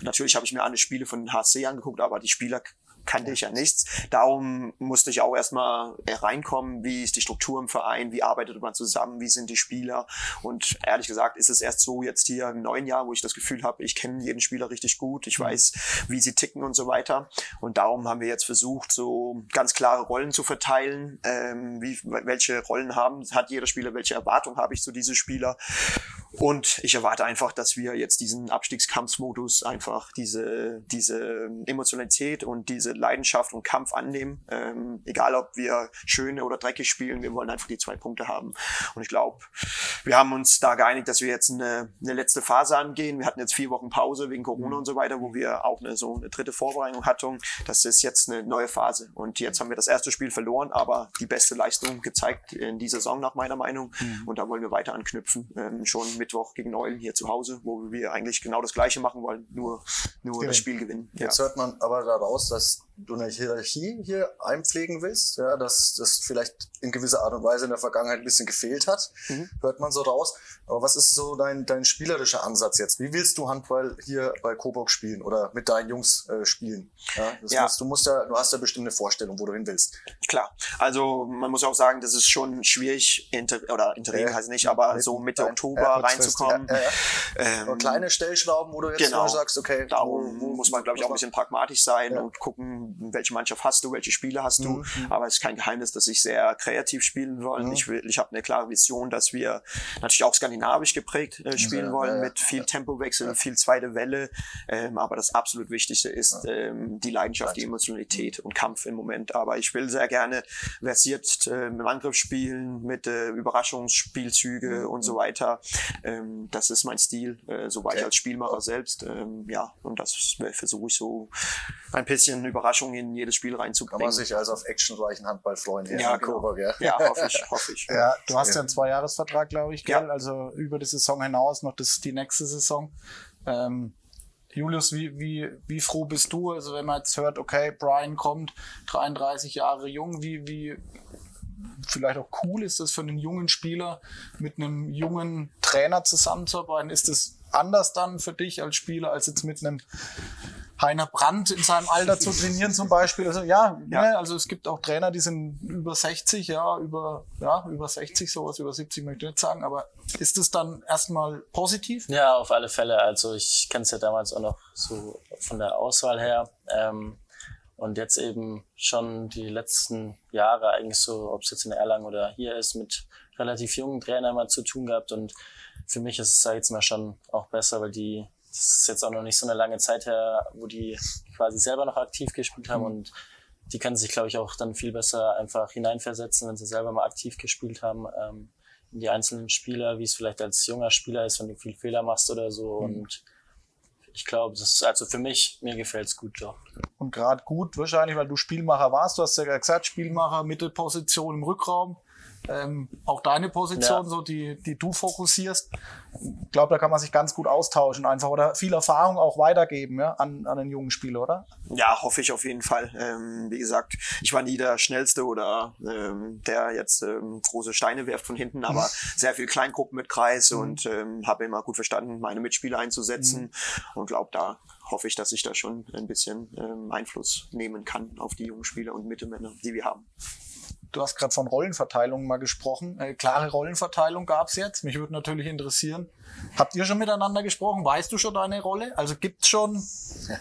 Natürlich habe ich mir alle Spiele von HC angeguckt, aber die Spieler kannte ich ja nichts. Darum musste ich auch erstmal reinkommen, wie ist die Struktur im Verein, wie arbeitet man zusammen, wie sind die Spieler. Und ehrlich gesagt ist es erst so jetzt hier im neuen Jahr, wo ich das Gefühl habe, ich kenne jeden Spieler richtig gut, ich weiß, wie sie ticken und so weiter. Und darum haben wir jetzt versucht, so ganz klare Rollen zu verteilen, ähm, wie, welche Rollen haben, hat jeder Spieler, welche Erwartung habe ich zu diesen Spieler. Und ich erwarte einfach, dass wir jetzt diesen Abstiegskampfmodus einfach diese, diese Emotionalität und diese Leidenschaft und Kampf annehmen. Ähm, egal, ob wir schön oder dreckig spielen, wir wollen einfach die zwei Punkte haben. Und ich glaube, wir haben uns da geeinigt, dass wir jetzt eine, eine letzte Phase angehen. Wir hatten jetzt vier Wochen Pause wegen Corona und so weiter, wo wir auch eine, so eine dritte Vorbereitung hatten. Das ist jetzt eine neue Phase. Und jetzt haben wir das erste Spiel verloren, aber die beste Leistung gezeigt in dieser Saison nach meiner Meinung. Mhm. Und da wollen wir weiter anknüpfen. Ähm, schon Mittwoch gegen Eulen hier zu Hause, wo wir eigentlich genau das Gleiche machen wollen, nur, nur das Spiel gewinnen. Jetzt ja. hört man aber daraus, dass du eine Hierarchie hier einpflegen willst, ja, dass das vielleicht in gewisser Art und Weise in der Vergangenheit ein bisschen gefehlt hat, mhm. hört man so raus. Aber was ist so dein, dein spielerischer Ansatz jetzt? Wie willst du Handball hier bei Coburg spielen oder mit deinen Jungs äh, spielen? Ja, das ja. Musst, du musst ja, du hast ja bestimmt eine Vorstellung, wo du hin willst. Klar. Also man muss auch sagen, das ist schon schwierig, inter oder Interim äh, heißt nicht, aber so Mitte Oktober äh, reinzukommen. Ja, ähm, kleine Stellschrauben, wo du jetzt genau. sagst, okay. Darum wo, wo, muss man, glaube ich, auch ein bisschen pragmatisch sein und gucken, welche Mannschaft hast du, welche Spiele hast du. Mhm. Aber es ist kein Geheimnis, dass ich sehr kreativ spielen wollen. Mhm. Ich, will, ich habe eine klare Vision, dass wir natürlich auch skandinavisch geprägt äh, spielen ja, wollen, ja, mit viel Tempowechsel, ja. viel zweite Welle. Ähm, aber das absolut Wichtigste ist ähm, die Leidenschaft, die Emotionalität und Kampf im Moment. Aber ich will sehr gerne versiert äh, im Angriff spielen, mit äh, Überraschungsspielzüge mhm. und so weiter. Ähm, das ist mein Stil. Äh, so war okay. ich als Spielmacher selbst. Ähm, ja, und das versuche ich so ein bisschen Überraschung Überraschung in jedes Spiel reinzubringen. Kann man sich also auf actionreichen Handball freuen hier ja, genau. Ja? ja, hoffe ich, hoffe ich. Ja, du hast ja einen Zweijahresvertrag, glaube ich, gell? Ja. Also über die Saison hinaus noch das, die nächste Saison. Ähm, Julius, wie, wie, wie froh bist du? Also wenn man jetzt hört, okay, Brian kommt, 33 Jahre jung, wie, wie vielleicht auch cool ist das für einen jungen Spieler, mit einem jungen Trainer zusammenzuarbeiten? Ist das anders dann für dich als Spieler, als jetzt mit einem Heiner Brandt in seinem Alter zu trainieren zum Beispiel. Also ja, ja. Ne, also es gibt auch Trainer, die sind über 60, ja, über, ja, über 60, sowas, über 70 möchte ich nicht sagen, aber ist es dann erstmal positiv? Ja, auf alle Fälle. Also ich kenne es ja damals auch noch so von der Auswahl her. Ähm, und jetzt eben schon die letzten Jahre eigentlich so, ob es jetzt in Erlangen oder hier ist, mit relativ jungen Trainern mal zu tun gehabt. Und für mich ist es, sag ich jetzt mal, schon auch besser, weil die das ist jetzt auch noch nicht so eine lange Zeit her, wo die quasi selber noch aktiv gespielt haben mhm. und die können sich, glaube ich, auch dann viel besser einfach hineinversetzen, wenn sie selber mal aktiv gespielt haben, ähm, in die einzelnen Spieler, wie es vielleicht als junger Spieler ist, wenn du viel Fehler machst oder so. Mhm. Und ich glaube, das ist also für mich, mir gefällt es gut doch. Und gerade gut wahrscheinlich, weil du Spielmacher warst, du hast ja gesagt, Spielmacher, Mittelposition im Rückraum ähm, auch deine Position, ja. so die, die du fokussierst. Ich glaube, da kann man sich ganz gut austauschen einfach oder viel Erfahrung auch weitergeben ja, an, an den jungen Spieler, oder? Ja, hoffe ich auf jeden Fall. Ähm, wie gesagt, ich war nie der Schnellste oder ähm, der jetzt ähm, große Steine wirft von hinten, aber sehr viel Kleingruppen mit Kreis mhm. und ähm, habe immer gut verstanden, meine Mitspieler einzusetzen mhm. und glaube, da hoffe ich, dass ich da schon ein bisschen ähm, Einfluss nehmen kann auf die jungen Spieler und Mittelmänner, die wir haben. Du hast gerade von Rollenverteilung mal gesprochen. Äh, klare Rollenverteilung gab's jetzt. Mich würde natürlich interessieren. Habt ihr schon miteinander gesprochen? Weißt du schon deine Rolle? Also gibt's schon,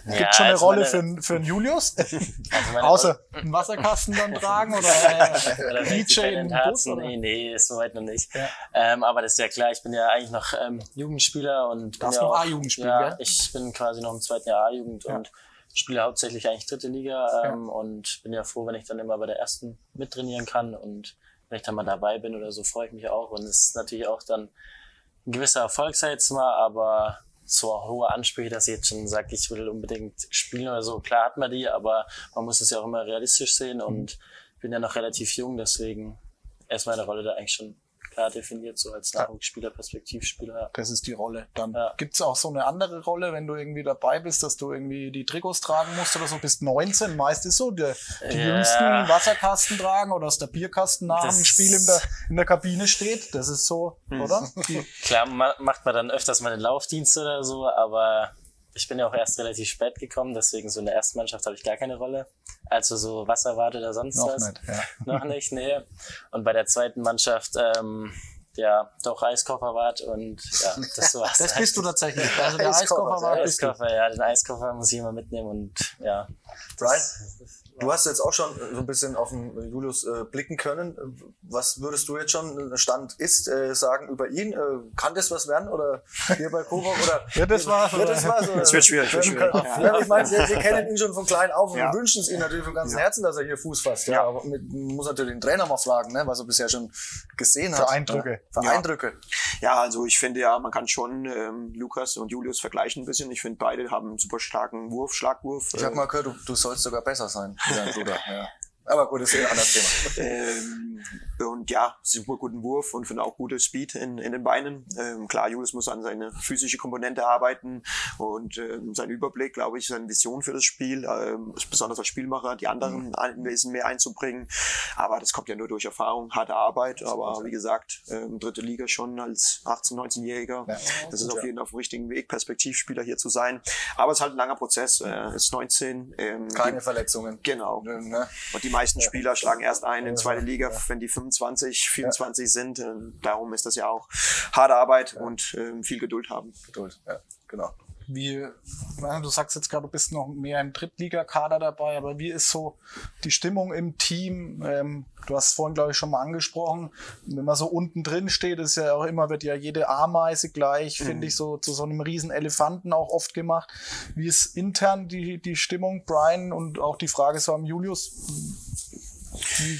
ja, gibt's schon eine Rolle meine, für, für einen Julius? Also Außer einen Wasserkasten dann tragen oder, äh, DJ in den Bus? Oder? Nee, nee, ist soweit noch nicht. Ja. Ähm, aber das ist ja klar, ich bin ja eigentlich noch ähm, Jugendspieler und bin ja noch A-Jugendspieler, ja, Ich bin quasi noch im zweiten Jahr A-Jugend und spiele hauptsächlich eigentlich dritte Liga ähm, ja. und bin ja froh, wenn ich dann immer bei der ersten mittrainieren kann und wenn ich dann mal dabei bin oder so, freue ich mich auch. Und es ist natürlich auch dann ein gewisser Erfolg, sag ich jetzt mal, aber so hohe Ansprüche, dass ich jetzt schon sage, ich will unbedingt spielen oder so. Klar hat man die, aber man muss es ja auch immer realistisch sehen und ich bin ja noch relativ jung, deswegen ist meine Rolle da eigentlich schon klar definiert, so als Nachwuchsspieler, Perspektivspieler. Das ist die Rolle. Dann ja. gibt's auch so eine andere Rolle, wenn du irgendwie dabei bist, dass du irgendwie die Trikots tragen musst oder so, bis 19. Meist ist so, die, die ja. jüngsten Wasserkasten tragen oder dass der Bierkasten nach dem Spiel in der, in der Kabine steht. Das ist so, hm. oder? Klar macht man dann öfters mal den Laufdienst oder so, aber ich bin ja auch erst relativ spät gekommen, deswegen so in der ersten Mannschaft habe ich gar keine Rolle. Also so Wasserwarte oder sonst Noch was. Nicht, ja. Noch nicht, nee. Und bei der zweiten Mannschaft, ähm, ja, doch Eiskofferwart und ja, das war's. das bist du tatsächlich. Also der Eiskofferwart. Eiskoffer, ja, den Eiskoffer muss ich immer mitnehmen und ja. Brian, Du hast jetzt auch schon so ein bisschen auf den Julius äh, blicken können. Was würdest du jetzt schon, Stand ist, äh, sagen über ihn? Äh, kann das was werden oder hier bei Kovac? Oder, ja, das war's. Ja, das. Oder? Das wird schwierig. Wird schwierig. Ja. ich meine, wir, kennen ihn schon von klein auf und ja. wünschen es ihm natürlich von ganzem Herzen, dass er hier Fuß fasst. Ja, aber mit, muss natürlich den Trainer mal fragen, ne, was er bisher schon gesehen hat. Für Eindrücke. Für Eindrücke. Ja, also ich finde ja, man kann schon ähm, Lukas und Julius vergleichen ein bisschen. Ich finde, beide haben einen super starken Wurf, Schlagwurf. Ich habe mal gehört, du, du sollst sogar besser sein wie dein Bruder. Aber gut, das ist ein anderes Thema. Ähm, und ja, super guten Wurf und finde auch gute Speed in, in den Beinen. Ähm, klar, Julius muss an seine physische Komponente arbeiten und ähm, sein Überblick, glaube ich, seine Vision für das Spiel, ähm, besonders als Spielmacher, die anderen mhm. ein bisschen mehr einzubringen. Aber das kommt ja nur durch Erfahrung, harte Arbeit. Aber wie gesagt, ähm, dritte Liga schon als 18-, 19-Jähriger. Ja, das ist auf jeden Fall auf dem richtigen Weg, Perspektivspieler hier zu sein. Aber es ist halt ein langer Prozess. Er ist 19. Ähm, Keine die, Verletzungen. Genau. Ne? Und die meisten Spieler schlagen erst ein in zweite Liga, wenn die 25, 24 sind. Darum ist das ja auch harte Arbeit und ähm, viel Geduld haben. Geduld, ja, genau. Wie, du sagst jetzt gerade, du bist noch mehr im Drittligakader dabei, aber wie ist so die Stimmung im Team? Ähm, du hast vorhin, glaube ich, schon mal angesprochen, wenn man so unten drin steht, ist ja auch immer, wird ja jede Ameise gleich, mhm. finde ich, so zu so einem riesen Elefanten auch oft gemacht. Wie ist intern die, die Stimmung, Brian, und auch die Frage so am Julius?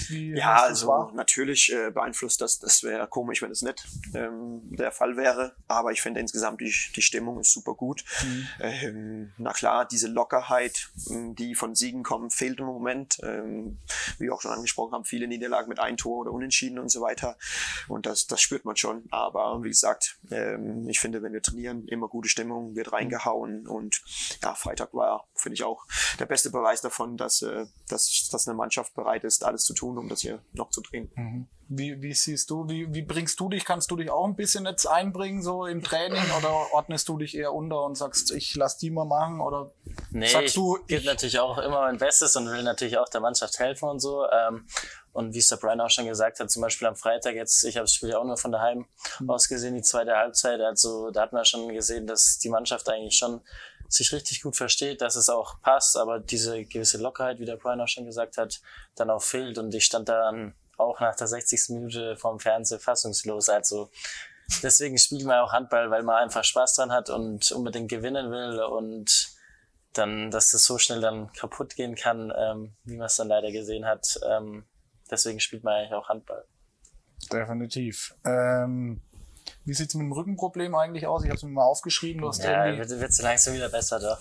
Wie, ja, also war? natürlich äh, beeinflusst das. Das wäre komisch, wenn es nicht ähm, der Fall wäre. Aber ich finde insgesamt die, die Stimmung ist super gut. Mhm. Ähm, na klar, diese Lockerheit, ähm, die von Siegen kommen, fehlt im Moment. Ähm, wie wir auch schon angesprochen haben, viele Niederlagen mit ein Tor oder Unentschieden und so weiter. Und das, das spürt man schon. Aber wie gesagt, ähm, ich finde, wenn wir trainieren, immer gute Stimmung, wird reingehauen. Und ja, Freitag war, finde ich, auch der beste Beweis davon, dass, äh, dass, dass eine Mannschaft bereit ist, alles zu tun, um das hier noch zu drehen. Mhm. Wie, wie siehst du, wie, wie bringst du dich? Kannst du dich auch ein bisschen jetzt einbringen, so im Training, oder ordnest du dich eher unter und sagst, ich lass die mal machen? Oder nee, sagst du, ich gebe natürlich auch immer mein Bestes und will natürlich auch der Mannschaft helfen und so. Ähm, und wie es der Brian auch schon gesagt hat, zum Beispiel am Freitag jetzt, ich habe das Spiel ja auch nur von daheim mhm. aus gesehen, die zweite Halbzeit. Also da hat man schon gesehen, dass die Mannschaft eigentlich schon sich richtig gut versteht, dass es auch passt, aber diese gewisse Lockerheit, wie der Brian auch schon gesagt hat, dann auch fehlt. Und ich stand dann auch nach der 60. Minute vorm Fernseher fassungslos. Also deswegen spielt man auch Handball, weil man einfach Spaß dran hat und unbedingt gewinnen will und dann, dass das so schnell dann kaputt gehen kann, ähm, wie man es dann leider gesehen hat. Ähm, deswegen spielt man eigentlich auch Handball. Definitiv. Ähm wie sieht's mit dem Rückenproblem eigentlich aus? Ich habe es mir mal aufgeschrieben. Du hast ja, wird, wird so langsam wieder besser, doch.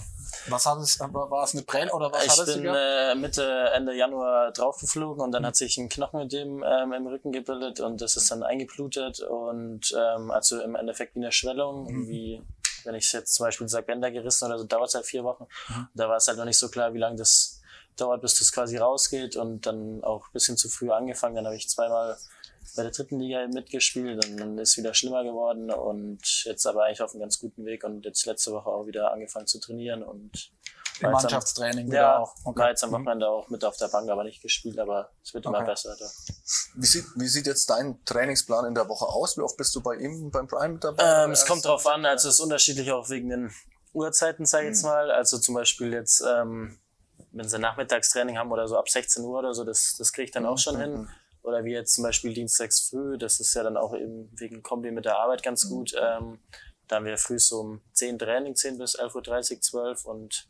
Was hat es, war es eine Prelle oder was ich hat es? Ich bin äh, Mitte, Ende Januar draufgeflogen und dann mhm. hat sich ein Knochen mit dem ähm, im Rücken gebildet und das ist dann eingeblutet und ähm, also im Endeffekt wie eine Schwellung, mhm. wie wenn ich jetzt zum Beispiel sage, Bänder gerissen oder so, dauert es halt vier Wochen. Mhm. Da war es halt noch nicht so klar, wie lange das dauert, bis das quasi rausgeht und dann auch ein bisschen zu früh angefangen. Dann habe ich zweimal bei der dritten Liga mitgespielt und dann ist wieder schlimmer geworden und jetzt aber eigentlich auf einem ganz guten Weg und jetzt letzte Woche auch wieder angefangen zu trainieren und im Mannschaftstraining am, ja, auch. Okay. War jetzt am mhm. Wochenende auch mit auf der Bank, aber nicht gespielt, aber es wird immer okay. besser. Da. Wie sieht, wie sieht jetzt dein Trainingsplan in der Woche aus? Wie oft bist du bei ihm beim Prime dabei? Ähm, es kommt drauf an, also es ist unterschiedlich auch wegen den Uhrzeiten, sage ich mhm. jetzt mal. Also zum Beispiel jetzt, ähm, wenn sie Nachmittagstraining haben oder so ab 16 Uhr oder so, das, das kriege ich dann auch schon mhm. hin. Oder wie jetzt zum Beispiel dienstags früh, das ist ja dann auch eben wegen Kombi mit der Arbeit ganz gut. Ähm, da haben wir früh so um 10 Training, 10 bis 11.30 Uhr, 12 und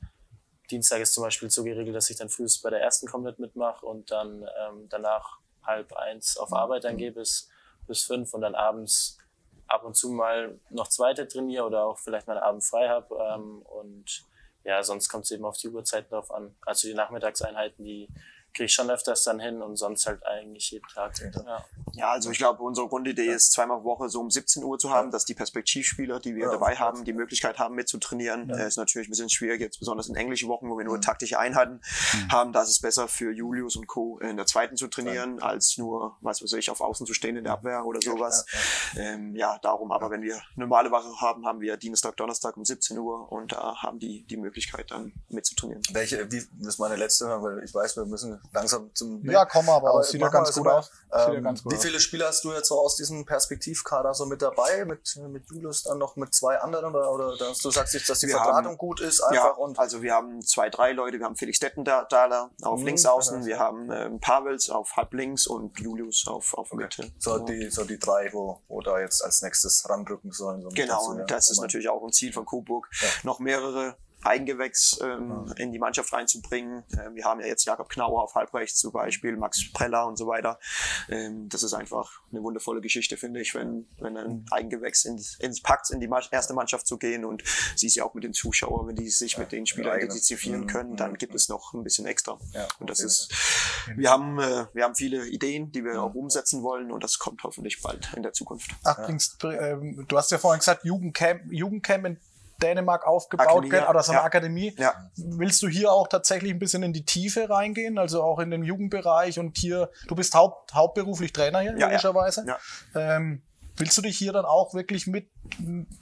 Dienstag ist zum Beispiel so geregelt, dass ich dann früh bei der ersten komplett mitmache und dann ähm, danach halb eins auf Arbeit dann gehe bis, bis fünf und dann abends ab und zu mal noch zweite trainiere oder auch vielleicht mal einen Abend frei habe. Ähm, und ja, sonst kommt es eben auf die Uhrzeiten drauf an. Also die Nachmittagseinheiten, die kriege ich schon öfters dann hin und sonst halt eigentlich jeden Tag. Ja, ja also ich glaube, unsere Grundidee ist, zweimal pro Woche so um 17 Uhr zu haben, dass die Perspektivspieler, die wir ja, dabei haben, die Möglichkeit haben mitzutrainieren. Ja. Äh, ist natürlich ein bisschen schwierig, jetzt besonders in englischen Wochen, wo wir nur mhm. taktische Einheiten mhm. haben. Da ist es besser für Julius und Co. in der zweiten zu trainieren, ja. als nur, was weiß ich, auf Außen zu stehen in der Abwehr oder sowas. Ähm, ja, darum. Aber wenn wir normale Woche haben, haben wir Dienstag, Donnerstag um 17 Uhr und da haben die die Möglichkeit dann mitzutrainieren. Welche, wie, das ist meine letzte, weil ich weiß, wir müssen langsam zum. Ja, komm aber, aber sieht ja ganz gut aus. Ähm, ganz gut wie viele Spieler hast du jetzt so aus diesem Perspektivkader so mit dabei? Mit, mit Julius dann noch mit zwei anderen oder, oder dass du sagst jetzt, dass die wir haben, gut ist einfach ja, und also wir haben zwei, drei Leute. Wir haben Felix Dettendaler auf mhm, links außen, wir haben ähm, Pavels auf halb links und Julius auf, auf okay. Mitte. So, so, die, so die drei, wo, wo da jetzt als nächstes ranrücken sollen. So genau, und das ist natürlich auch ein Ziel von Coburg, ja. noch mehrere Eigengewächs ähm, in die Mannschaft reinzubringen. Ähm, wir haben ja jetzt Jakob Knauer auf Halbrechts zum Beispiel, Max Preller und so weiter. Ähm, das ist einfach eine wundervolle Geschichte, finde ich, wenn, wenn ein mhm. Eigengewächs ins, ins Pakt in die erste Mannschaft zu gehen und sie ist ja auch mit den Zuschauern, wenn die sich mit den Spielern identifizieren können, dann gibt es noch ein bisschen extra. Ja, und das ist, wir haben, äh, wir haben viele Ideen, die wir auch umsetzen wollen und das kommt hoffentlich bald in der Zukunft. Ach, ja. ähm, du hast ja vorhin gesagt, Jugendcamp, Jugendcamp in Dänemark aufgebaut Akademie, oder so eine ja. Akademie. Ja. Willst du hier auch tatsächlich ein bisschen in die Tiefe reingehen, also auch in den Jugendbereich und hier, du bist haupt, hauptberuflich Trainer hier, ja, logischerweise. Ähm, willst du dich hier dann auch wirklich mit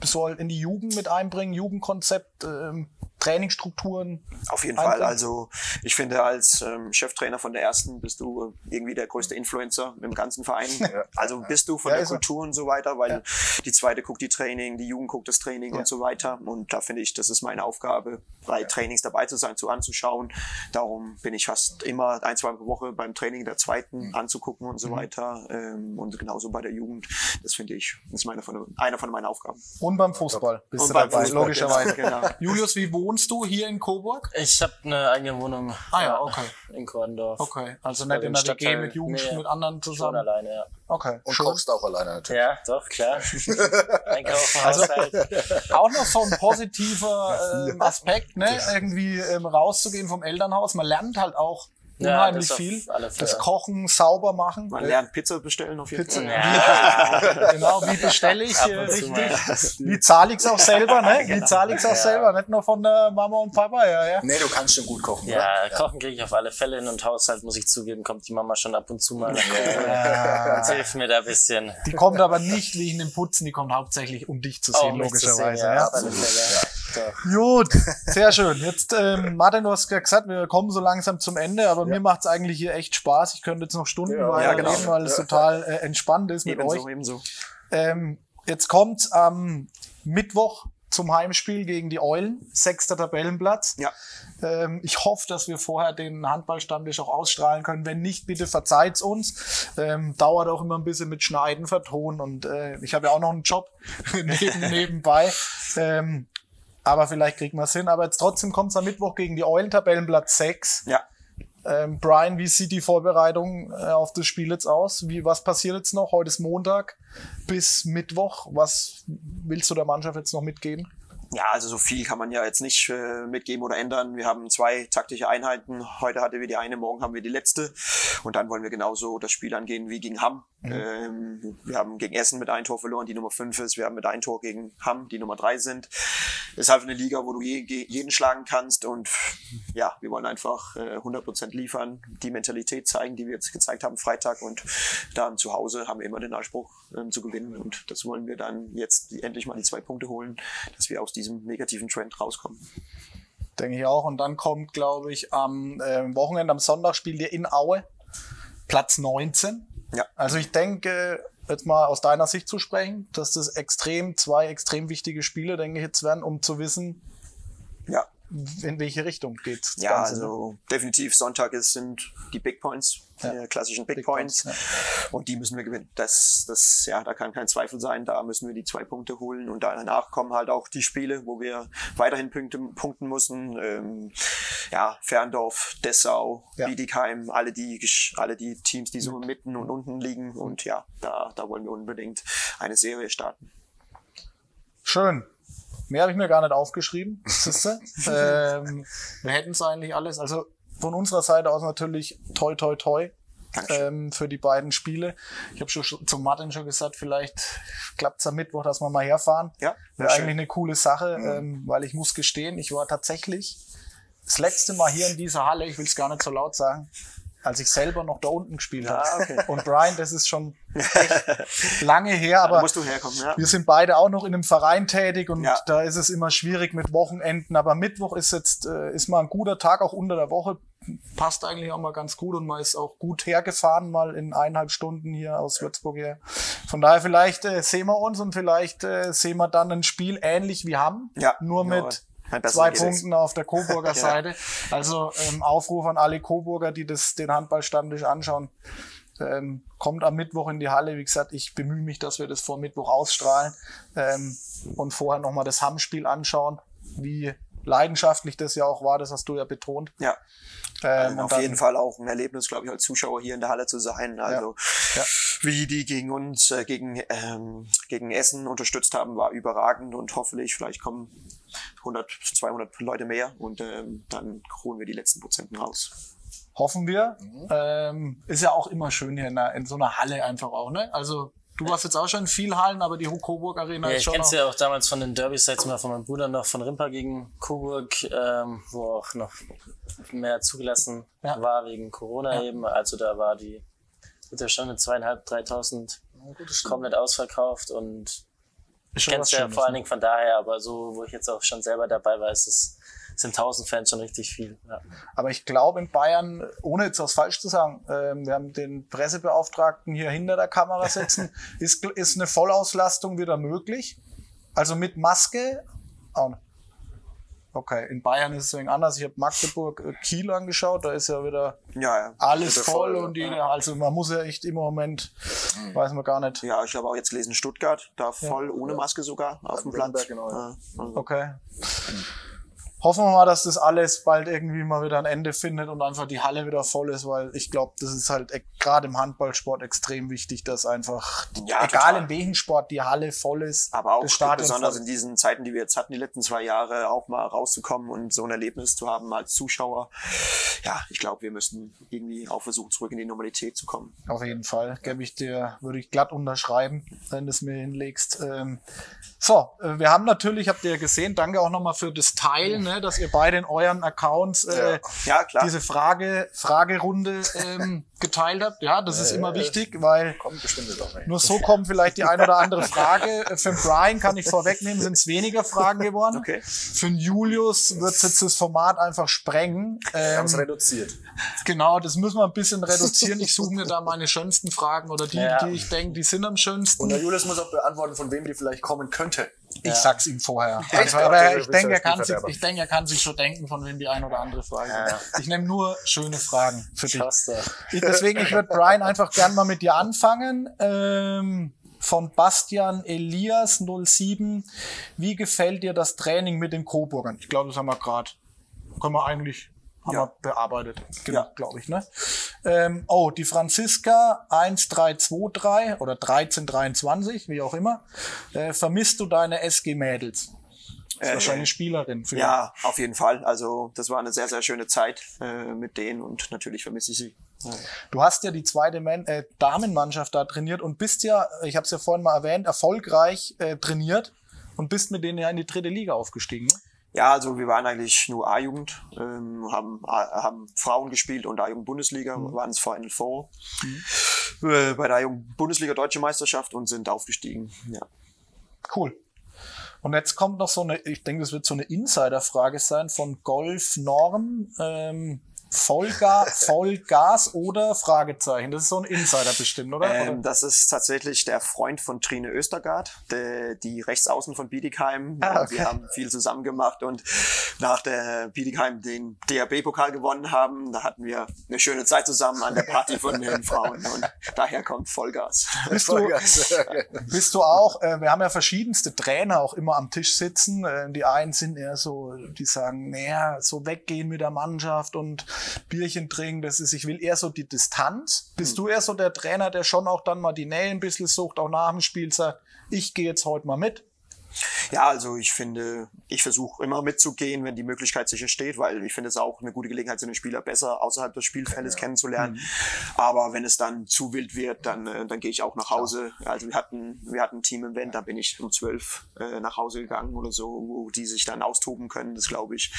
soll in die Jugend mit einbringen, Jugendkonzept, ähm, Trainingsstrukturen? Auf jeden? Fall. Also ich finde, als ähm, Cheftrainer von der ersten bist du irgendwie der größte Influencer im ganzen Verein. Ja. Also bist du von ja, der Kultur und so weiter, weil ja. die zweite guckt die Training, die Jugend guckt das Training und so weiter. Und da finde ich, das ist meine Aufgabe, bei Trainings dabei zu sein, zu anzuschauen. Darum bin ich fast immer ein, zwei Woche beim Training der zweiten mhm. anzugucken und so mhm. weiter. Ähm, und genauso bei der Jugend. Das finde ich, ist meine von, einer von meinen Aufgaben. Und beim Fußball bist und du dabei, Fußball, logischerweise. Genau. Julius, wie wohnst du hier in Coburg? Ich habe eine eigene Wohnung. Ah ja, okay. In Korndorf. Okay, also nicht in der WG mit Jugend, nee, mit anderen zusammen? Schon alleine, ja. Okay. Und schön. kochst auch alleine natürlich. Ja, doch, klar. Einkaufen, also, Auch noch so ein positiver äh, Aspekt, ne? Irgendwie ähm, rauszugehen vom Elternhaus. Man lernt halt auch unheimlich ja, viel. Das Kochen, sauber machen. Man lernt Pizza bestellen auf jeden Pizza. Fall. Ja. genau, wie bestelle ich äh, richtig? Wie zahle ich es auch selber, ne? Wie genau. zahle ich es auch selber, nicht nur von der Mama und Papa, ja, ja. Nee, du kannst schon gut kochen, Ja, oder? kochen kriege ich auf alle Fälle hin und Haushalt, muss ich zugeben, kommt die Mama schon ab und zu mal. Ja. Hilft mir da ein bisschen. Die kommt aber nicht wegen dem Putzen, die kommt hauptsächlich, um dich zu sehen, oh, logischerweise. Zu sehen, ja, ja. Gut, sehr schön. Jetzt, ähm, Martin, du hast gesagt, wir kommen so langsam zum Ende, aber ja. mir macht es eigentlich hier echt Spaß. Ich könnte jetzt noch Stunden ja, weiter ja, genau. weil es total äh, entspannt ist mit ebenso, euch. Ebenso. Ähm, jetzt kommt am Mittwoch zum Heimspiel gegen die Eulen, sechster Tabellenplatz. Ja. Ähm, ich hoffe, dass wir vorher den Handballstammtisch auch ausstrahlen können. Wenn nicht, bitte verzeiht's uns. Ähm, dauert auch immer ein bisschen mit Schneiden, Vertonen und äh, ich habe ja auch noch einen Job neben, nebenbei. Ähm, aber vielleicht kriegen wir es hin. Aber jetzt trotzdem kommt es am Mittwoch gegen die Eulen, Tabellenplatz 6. Ja. Ähm, Brian, wie sieht die Vorbereitung äh, auf das Spiel jetzt aus? Wie, was passiert jetzt noch? Heute ist Montag bis Mittwoch. Was willst du der Mannschaft jetzt noch mitgeben? Ja, also so viel kann man ja jetzt nicht äh, mitgeben oder ändern. Wir haben zwei taktische Einheiten. Heute hatten wir die eine, morgen haben wir die letzte. Und dann wollen wir genauso das Spiel angehen wie gegen Hamm. Mhm. Ähm, wir haben gegen Essen mit ein Tor verloren, die Nummer fünf ist. Wir haben mit ein Tor gegen Hamm, die Nummer drei sind. Es ist halt eine Liga, wo du je, jeden schlagen kannst. Und ja, wir wollen einfach äh, 100% liefern, die Mentalität zeigen, die wir jetzt gezeigt haben Freitag. Und dann zu Hause haben wir immer den Anspruch ähm, zu gewinnen. Und das wollen wir dann jetzt endlich mal die zwei Punkte holen, dass wir aus diesem negativen Trend rauskommen. Denke ich auch. Und dann kommt, glaube ich, am äh, Wochenende, am Sonntag spielt ihr in Aue Platz 19. Ja. Also ich denke, jetzt mal aus deiner Sicht zu sprechen, dass das extrem, zwei extrem wichtige Spiele, denke ich, jetzt werden, um zu wissen, ja. In welche Richtung geht Ja, Ganze, also ne? definitiv Sonntag ist, sind die Big Points ja. klassischen Big, Big Points. Points ja. Und die müssen wir gewinnen. Das, das, ja, da kann kein Zweifel sein. Da müssen wir die zwei Punkte holen. Und danach kommen halt auch die Spiele, wo wir weiterhin Punkte, punkten müssen. Ähm, ja, Ferndorf, Dessau, ja. Bietigheim, alle die, alle die Teams, die so mitten und unten liegen. Und ja, da, da wollen wir unbedingt eine Serie starten. Schön. Mehr habe ich mir gar nicht aufgeschrieben. ähm, wir hätten es eigentlich alles. Also von unserer Seite aus natürlich toi toi toi ähm, für die beiden Spiele. Ich habe schon zum Martin schon gesagt, vielleicht klappt es am Mittwoch, dass wir mal herfahren. Ja, wäre eigentlich eine coole Sache, mhm. ähm, weil ich muss gestehen, ich war tatsächlich das letzte Mal hier in dieser Halle, ich will es gar nicht so laut sagen, als ich selber noch da unten gespielt habe. Ah, okay. Und Brian, das ist schon echt lange her, aber da musst du herkommen, ja. wir sind beide auch noch in einem Verein tätig und ja. da ist es immer schwierig mit Wochenenden. Aber Mittwoch ist jetzt äh, ist mal ein guter Tag auch unter der Woche. Passt eigentlich auch mal ganz gut und man ist auch gut hergefahren, mal in eineinhalb Stunden hier aus Würzburg her. Von daher vielleicht äh, sehen wir uns und vielleicht äh, sehen wir dann ein Spiel ähnlich wie Hamm, ja, nur mit zwei Punkten auf der Coburger Seite. Also ähm, Aufruf an alle Coburger, die das, den Handballstammtisch anschauen. Ähm, kommt am Mittwoch in die Halle. Wie gesagt, ich bemühe mich, dass wir das vor Mittwoch ausstrahlen ähm, und vorher nochmal das Hamm-Spiel anschauen, wie leidenschaftlich das ja auch war, das hast du ja betont. Ja. Ähm, auf jeden Fall auch ein Erlebnis, glaube ich, als Zuschauer hier in der Halle zu sein. Also ja. Ja. Wie die gegen uns, äh, gegen, ähm, gegen Essen unterstützt haben, war überragend und hoffentlich, vielleicht kommen 100, 200 Leute mehr und ähm, dann holen wir die letzten Prozenten raus. Hoffen wir. Mhm. Ähm, ist ja auch immer schön hier in, der, in so einer Halle einfach auch, ne? Also Du warst jetzt auch schon in viel Hallen, aber die Coburg Arena ja, ist schon. Ich kenn's ja auch damals von den Derbys, jetzt mal von meinem Bruder noch von Rimpa gegen Coburg, ähm, wo auch noch mehr zugelassen ja. war wegen Corona ja. eben. Also da war die, wird ja schon mit zweieinhalb, dreitausend komplett ausverkauft und ich kenne es ja vor allen Dingen von daher, aber so, wo ich jetzt auch schon selber dabei war, ist es sind 1000 Fans schon richtig viel. Ja. Aber ich glaube in Bayern, ohne jetzt was falsch zu sagen, äh, wir haben den Pressebeauftragten hier hinter der Kamera sitzen, ist, ist eine Vollauslastung wieder möglich. Also mit Maske. Oh, Okay, in Bayern ist es wegen anders. Ich habe Magdeburg, äh, Kiel angeschaut, da ist ja wieder ja, ja. alles voll, voll, und jeder, also man muss ja echt im Moment, mhm. weiß man gar nicht. Ja, ich habe auch jetzt gelesen, Stuttgart, da voll ja. ohne Maske sogar auf dem Platz. Genau. Also. Okay. Mhm hoffen wir mal, dass das alles bald irgendwie mal wieder ein Ende findet und einfach die Halle wieder voll ist, weil ich glaube, das ist halt gerade im Handballsport extrem wichtig, dass einfach, ja, egal total. in welchem Sport, die Halle voll ist. Aber auch besonders in diesen Zeiten, die wir jetzt hatten, die letzten zwei Jahre, auch mal rauszukommen und so ein Erlebnis zu haben als Zuschauer. Ja, ich glaube, wir müssen irgendwie auch versuchen, zurück in die Normalität zu kommen. Auf jeden Fall, gebe ich dir, würde ich glatt unterschreiben, wenn du es mir hinlegst. Ähm, so, äh, wir haben natürlich, habt ihr gesehen, danke auch nochmal für das Teilen. Ne? dass ihr beide in euren Accounts äh, ja. Ja, diese Frage, Fragerunde ähm, geteilt habt. Ja, das ist immer wichtig, weil nur so kommt vielleicht die eine oder andere Frage. Äh, für Brian kann ich vorwegnehmen, sind es weniger Fragen geworden. Okay. Für Julius wird jetzt das Format einfach sprengen. Ähm, Ganz reduziert. Genau, das müssen wir ein bisschen reduzieren. Ich suche mir da meine schönsten Fragen oder die, ja. die ich denke, die sind am schönsten. Und der Julius muss auch beantworten, von wem die vielleicht kommen könnte. Ich sag's ihm vorher. Echt? Aber ich denke, er kann sich, ich denke, er kann sich schon denken, von wem die ein oder andere Frage ja. Ich nehme nur schöne Fragen für dich. Ich, deswegen, ich würde Brian einfach gern mal mit dir anfangen. Ähm, von Bastian Elias 07. Wie gefällt dir das Training mit den Coburgern? Ich glaube, das haben wir gerade. Können wir eigentlich haben ja. wir bearbeitet, genau, ja. glaube ich. Ne? Ähm, oh, die Franziska 1323 oder 1323, wie auch immer. Äh, vermisst du deine SG-Mädels? Ist äh, wahrscheinlich Spielerin. Für ja, auf jeden Fall. Also das war eine sehr, sehr schöne Zeit äh, mit denen und natürlich vermisse ich sie. Du hast ja die zweite Man äh, Damenmannschaft da trainiert und bist ja, ich habe es ja vorhin mal erwähnt, erfolgreich äh, trainiert und bist mit denen ja in die dritte Liga aufgestiegen. Ne? Ja, also wir waren eigentlich nur A-Jugend, ähm, haben, haben Frauen gespielt und A-Jugend-Bundesliga, mhm. waren es Final Four mhm. äh, bei der A-Jugend-Bundesliga Deutsche Meisterschaft und sind aufgestiegen. Ja. Cool. Und jetzt kommt noch so eine, ich denke, das wird so eine Insider-Frage sein von Golf Norm. Ähm, Vollgas, Vollgas oder Fragezeichen? Das ist so ein Insider bestimmt, oder? Ähm, das ist tatsächlich der Freund von Trine Östergaard, die, die Rechtsaußen von Bietigheim. Ah, okay. Wir haben viel zusammen gemacht und nach der Bietigheim den DAB-Pokal gewonnen haben, da hatten wir eine schöne Zeit zusammen an der Party von den Frauen und daher kommt Vollgas. Bist du, bist du auch, äh, wir haben ja verschiedenste Trainer auch immer am Tisch sitzen. Äh, die einen sind eher so, die sagen, naja, so weggehen mit der Mannschaft und Bierchen trinken, das ist, ich will eher so die Distanz. Bist mhm. du eher so der Trainer, der schon auch dann mal die Nähe ein bisschen sucht, auch nach dem Spiel sagt, ich gehe jetzt heute mal mit? Ja, also ich finde, ich versuche immer mitzugehen, wenn die Möglichkeit sicher steht, weil ich finde es auch eine gute Gelegenheit, so einen Spieler besser außerhalb des Spielfeldes kennenzulernen. Mhm. Aber wenn es dann zu wild wird, dann, äh, dann gehe ich auch nach Hause. Also wir hatten, wir hatten ein Team-Event, da bin ich um zwölf äh, nach Hause gegangen oder so, wo die sich dann austoben können. Das glaube ich,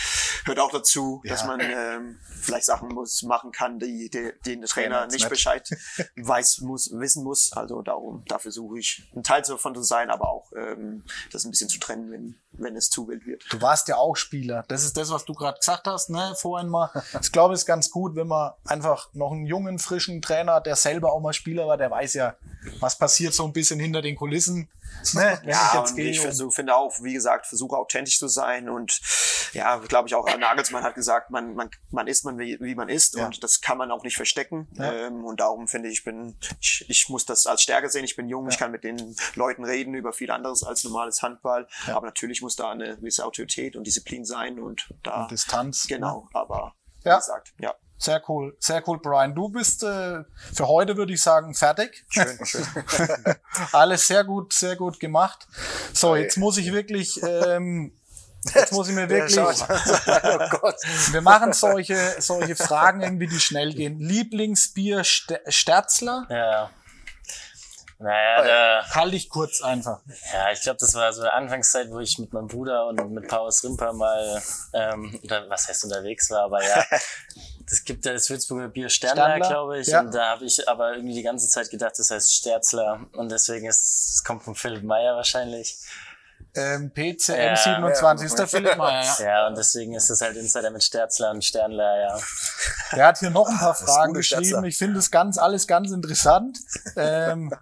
hört auch dazu, ja. dass man ähm, vielleicht Sachen muss, machen kann, die, die, die der Trainer nicht Bescheid weiß, muss, wissen muss. Also darum, dafür suche ich ein Teil davon zu sein, aber auch ähm, das ein bisschen zu trennen, wenn, wenn es zu wild wird. Du warst ja auch Spieler. Das ist das, was du gerade gesagt hast, ne, vorhin mal. Ich glaube, es ist ganz gut, wenn man einfach noch einen jungen, frischen Trainer, der selber auch mal Spieler war, der weiß ja, was passiert so ein bisschen hinter den Kulissen. Ne, ja, ich, ich versuch, finde auch, wie gesagt, versuche authentisch zu sein und ja, glaube ich auch, Nagelsmann hat gesagt, man, man, man ist man, wie, wie man ist ja. und das kann man auch nicht verstecken. Ja. Ähm, und darum finde ich, bin, ich, ich muss das als Stärke sehen. Ich bin jung, ja. ich kann mit den Leuten reden über viel anderes als normales Handball. Aber natürlich muss da eine gewisse Autorität und Disziplin sein und da. Und Distanz. Genau, ne? aber wie gesagt, ja. Sehr cool, sehr cool, Brian. Du bist äh, für heute, würde ich sagen, fertig. Schön, schön. Alles sehr gut, sehr gut gemacht. So, jetzt muss ich wirklich, ähm, jetzt muss ich mir wirklich, oh Gott. wir machen solche, solche Fragen irgendwie, die schnell gehen. Lieblingsbier Sterzler? Ja. Naja, da. Halt dich kurz einfach. Ja, ich glaube, das war so eine Anfangszeit, wo ich mit meinem Bruder und mit Paus Rimper mal, ähm, oder was heißt unterwegs war, aber ja, es gibt ja das Würzburger Bier Sternler, glaube ich. Ja. Und da habe ich aber irgendwie die ganze Zeit gedacht, das heißt Sterzler. Und deswegen ist es kommt von Philipp Meyer wahrscheinlich. Ähm, PCM ja, 27 ist der Philipp Meyer, ja. Ja, und deswegen ist es halt Insider mit Sterzler und Sternler, ja. Der hat hier noch ein paar Fragen geschrieben. Sterzler. Ich finde es ganz, alles ganz interessant. Ähm,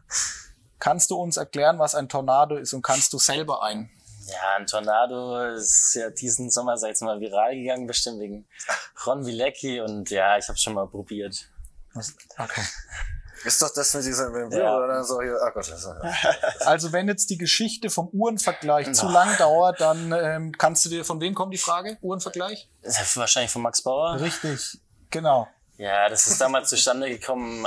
kannst du uns erklären, was ein Tornado ist und kannst du selber ein? Ja, ein Tornado ist ja diesen Sommer, sag ich mal, viral gegangen, bestimmt wegen Ron Wilecki und ja, ich habe schon mal probiert. Okay. Ist doch das mit diesem ja. oder so hier? Oh Gott, also wenn jetzt die Geschichte vom Uhrenvergleich no. zu lang dauert, dann ähm, kannst du dir, von wem kommt die Frage? Uhrenvergleich? Wahrscheinlich von Max Bauer. Richtig, genau. Ja, das ist damals zustande gekommen,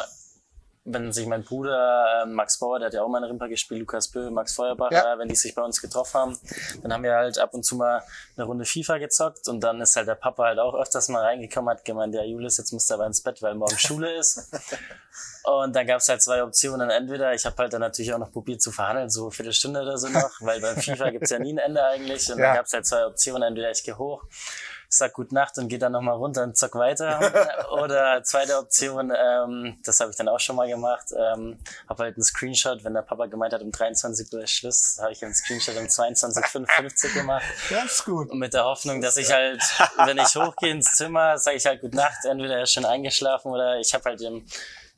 wenn sich mein Bruder äh, Max Bauer, der hat ja auch mal in Rimper gespielt, Lukas Bö, Max Feuerbach, ja. wenn die sich bei uns getroffen haben, dann haben wir halt ab und zu mal eine Runde FIFA gezockt und dann ist halt der Papa halt auch öfters mal reingekommen, hat gemeint, ja Julius, jetzt musst du aber ins Bett, weil morgen Schule ist. Und dann gab es halt zwei Optionen. Entweder, ich habe halt dann natürlich auch noch probiert zu verhandeln, so eine Viertelstunde oder so noch, weil beim FIFA gibt's ja nie ein Ende eigentlich. Und ja. dann gab es halt zwei Optionen, entweder ich gehe hoch sag Gute Nacht und gehe dann nochmal runter und zock weiter. Oder zweite Option, ähm, das habe ich dann auch schon mal gemacht, ähm, habe halt einen Screenshot, wenn der Papa gemeint hat, um 23 Uhr ist Schluss, habe ich einen Screenshot um 22.55 gemacht. Ganz gut. Und mit der Hoffnung, dass ich halt, wenn ich hochgehe ins Zimmer, sage ich halt Gute Nacht, entweder er ist schon eingeschlafen oder ich habe halt im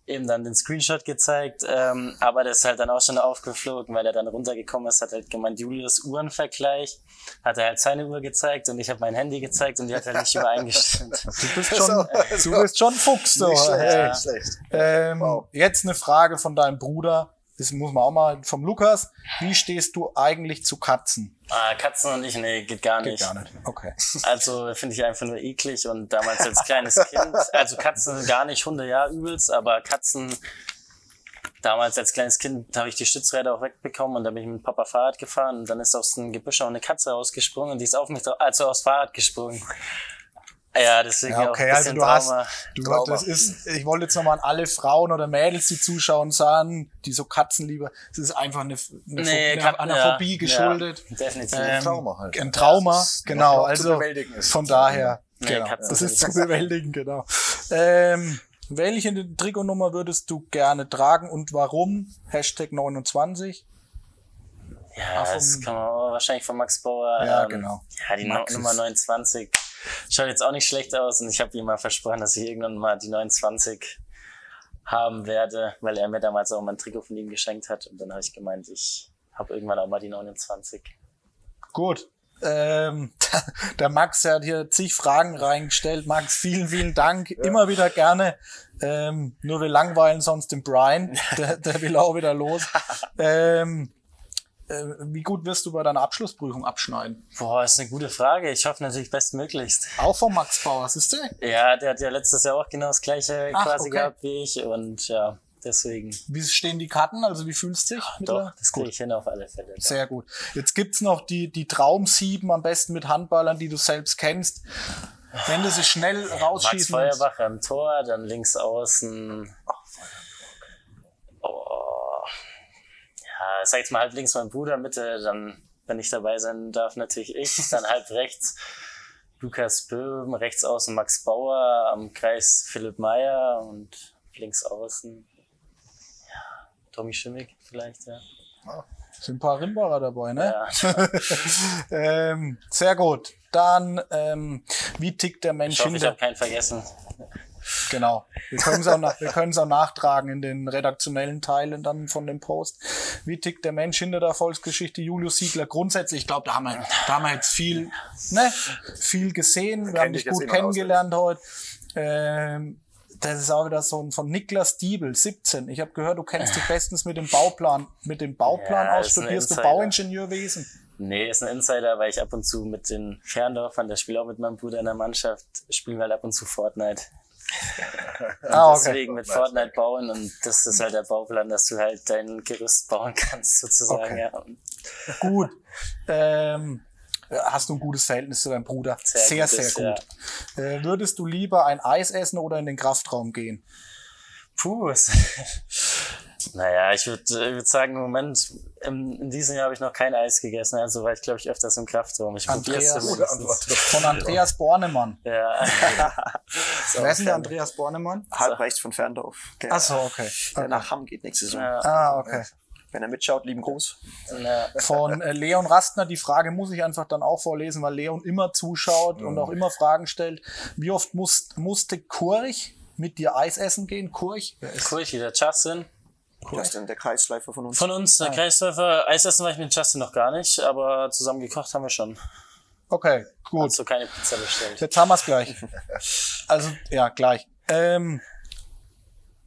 eben dann den Screenshot gezeigt, ähm, aber der ist halt dann auch schon aufgeflogen, weil er dann runtergekommen ist, hat halt gemeint, Julius Uhrenvergleich, hat er halt seine Uhr gezeigt und ich habe mein Handy gezeigt und die hat halt nicht übereingestimmt. Du bist schon, du bist schon Fuchs, so. Nicht schlecht, hey. nicht schlecht. Ähm, wow. Jetzt eine Frage von deinem Bruder das muss man auch mal vom Lukas. Wie stehst du eigentlich zu Katzen? Ah, Katzen und ich, nee, geht gar nicht. Geht gar nicht. Okay. Also finde ich einfach nur eklig und damals als kleines Kind, also Katzen gar nicht, Hunde ja übelst, aber Katzen, damals als kleines Kind habe ich die Stützräder auch wegbekommen und dann bin ich mit Papa Fahrrad gefahren und dann ist aus dem Gebüsch auch eine Katze rausgesprungen und die ist auf mich, also aufs Fahrrad gesprungen. Ja, deswegen ja, okay, auch ein also du Trauma. hast, du, Trauma. das ist, ich wollte jetzt nochmal an alle Frauen oder Mädels, die zuschauen, sagen, die so Katzen lieber, es ist einfach eine, eine, nee, Phobie, einer ja, Phobie geschuldet. Ja, definitiv. Ähm, ein Trauma halt. Ein Trauma, genau, also von daher, nee, genau, Katzen das ist zu bewältigen, genau. Ähm, welche Trikotnummer würdest du gerne tragen und warum? Hashtag 29. Ja, das kann man wahrscheinlich von Max Bauer. Ja, ähm, genau. Ja, die Max Nummer 29 schaut jetzt auch nicht schlecht aus und ich habe ihm mal versprochen, dass ich irgendwann mal die 29 haben werde, weil er mir damals auch mal ein Trikot von ihm geschenkt hat und dann habe ich gemeint, ich habe irgendwann auch mal die 29. Gut. Ähm, der Max der hat hier zig Fragen reingestellt. Max, vielen, vielen Dank. Ja. Immer wieder gerne. Ähm, nur wir langweilen sonst den Brian. Der, der will auch wieder los. Ähm, äh, wie gut wirst du bei deiner Abschlussprüfung abschneiden? Boah, ist eine gute Frage. Ich hoffe natürlich bestmöglichst. Auch von Max Bauer, ist der? Ja, der hat ja letztes Jahr auch genau das gleiche Ach, quasi okay. gehabt wie ich und ja, deswegen. Wie stehen die Karten? Also wie fühlst du dich? Doch, das kriege ich hin auf alle Fälle. Doch. Sehr gut. Jetzt gibt's noch die, die Traumsieben, am besten mit Handballern, die du selbst kennst. Wenn du sie schnell Max rausschießen willst. Feuerbach am Tor, dann links außen. Oh. Ja, sag jetzt mal halb links mein Bruder, Mitte, dann, wenn ich dabei sein darf, natürlich ich. Dann halb rechts Lukas Böhm, rechts außen Max Bauer, am Kreis Philipp Meyer und links außen, ja, Tommy Schimmig vielleicht, ja. Sind ein paar Rimbacher dabei, ne? ja. Ähm, sehr gut. Dann, ähm, wie tickt der Mensch Ich hoffe, ich hinter? habe keinen vergessen. Genau. Wir können es auch, nach, wir auch nachtragen in den redaktionellen Teilen dann von dem Post. Wie tickt der Mensch hinter der Erfolgsgeschichte Julius Siegler? Grundsätzlich, ich glaube, da haben wir, da haben wir jetzt viel, ne, viel gesehen. Wir kenn haben dich gut kennengelernt heute. Ähm, das ist auch wieder so ein von Niklas Diebel, 17. Ich habe gehört, du kennst dich bestens mit dem Bauplan, mit dem Bauplan Ja, aus. Studierst du. Bauingenieurwesen? Nee, ist ein Insider, weil ich ab und zu mit den Ferndorfern, der spielt auch mit meinem Bruder in der Mannschaft, spielen wir halt ab und zu Fortnite. Und Ah, okay. deswegen mit Fortnite bauen und das ist halt der Bauplan, dass du halt dein Gerüst bauen kannst, sozusagen, Okay. ja. Gut. Ähm, hast du ein gutes Verhältnis zu deinem Bruder? Sehr, Sehr sehr, gutes, gut. Äh, würdest du lieber ein Eis essen oder in den Kraftraum gehen? Puh, es- naja, ich würde würd sagen, im Moment, im, in diesem Jahr habe ich noch kein Eis gegessen, also war ich, glaube ich, öfters im Kraftraum. Ich Andreas, Gute. Antwort. Von Andreas Bornemann. Ja. Wer ist denn der Andreas Bornemann? Halb rechts von Ferndorf. Der, Ach so, okay. der nach Hamm geht nächste Saison. ja. Ah, okay. Wenn er mitschaut, lieben Gruß. Von äh, Leon Rastner, die Frage muss ich einfach dann auch vorlesen, weil Leon immer zuschaut und auch immer Fragen stellt. Wie oft muss, musste Kurch mit dir Eis essen gehen? Kurch? Wer ist Cool, der Justin. Justin, der Kreisläufer von uns. Von uns, Ah. der Kreisläufer, Eis essen war ich mit Justin noch gar nicht, aber zusammen gekocht haben wir schon. Okay, gut. Also keine Pizza bestellt. Jetzt haben wir es gleich. Also, ja, gleich. Ähm,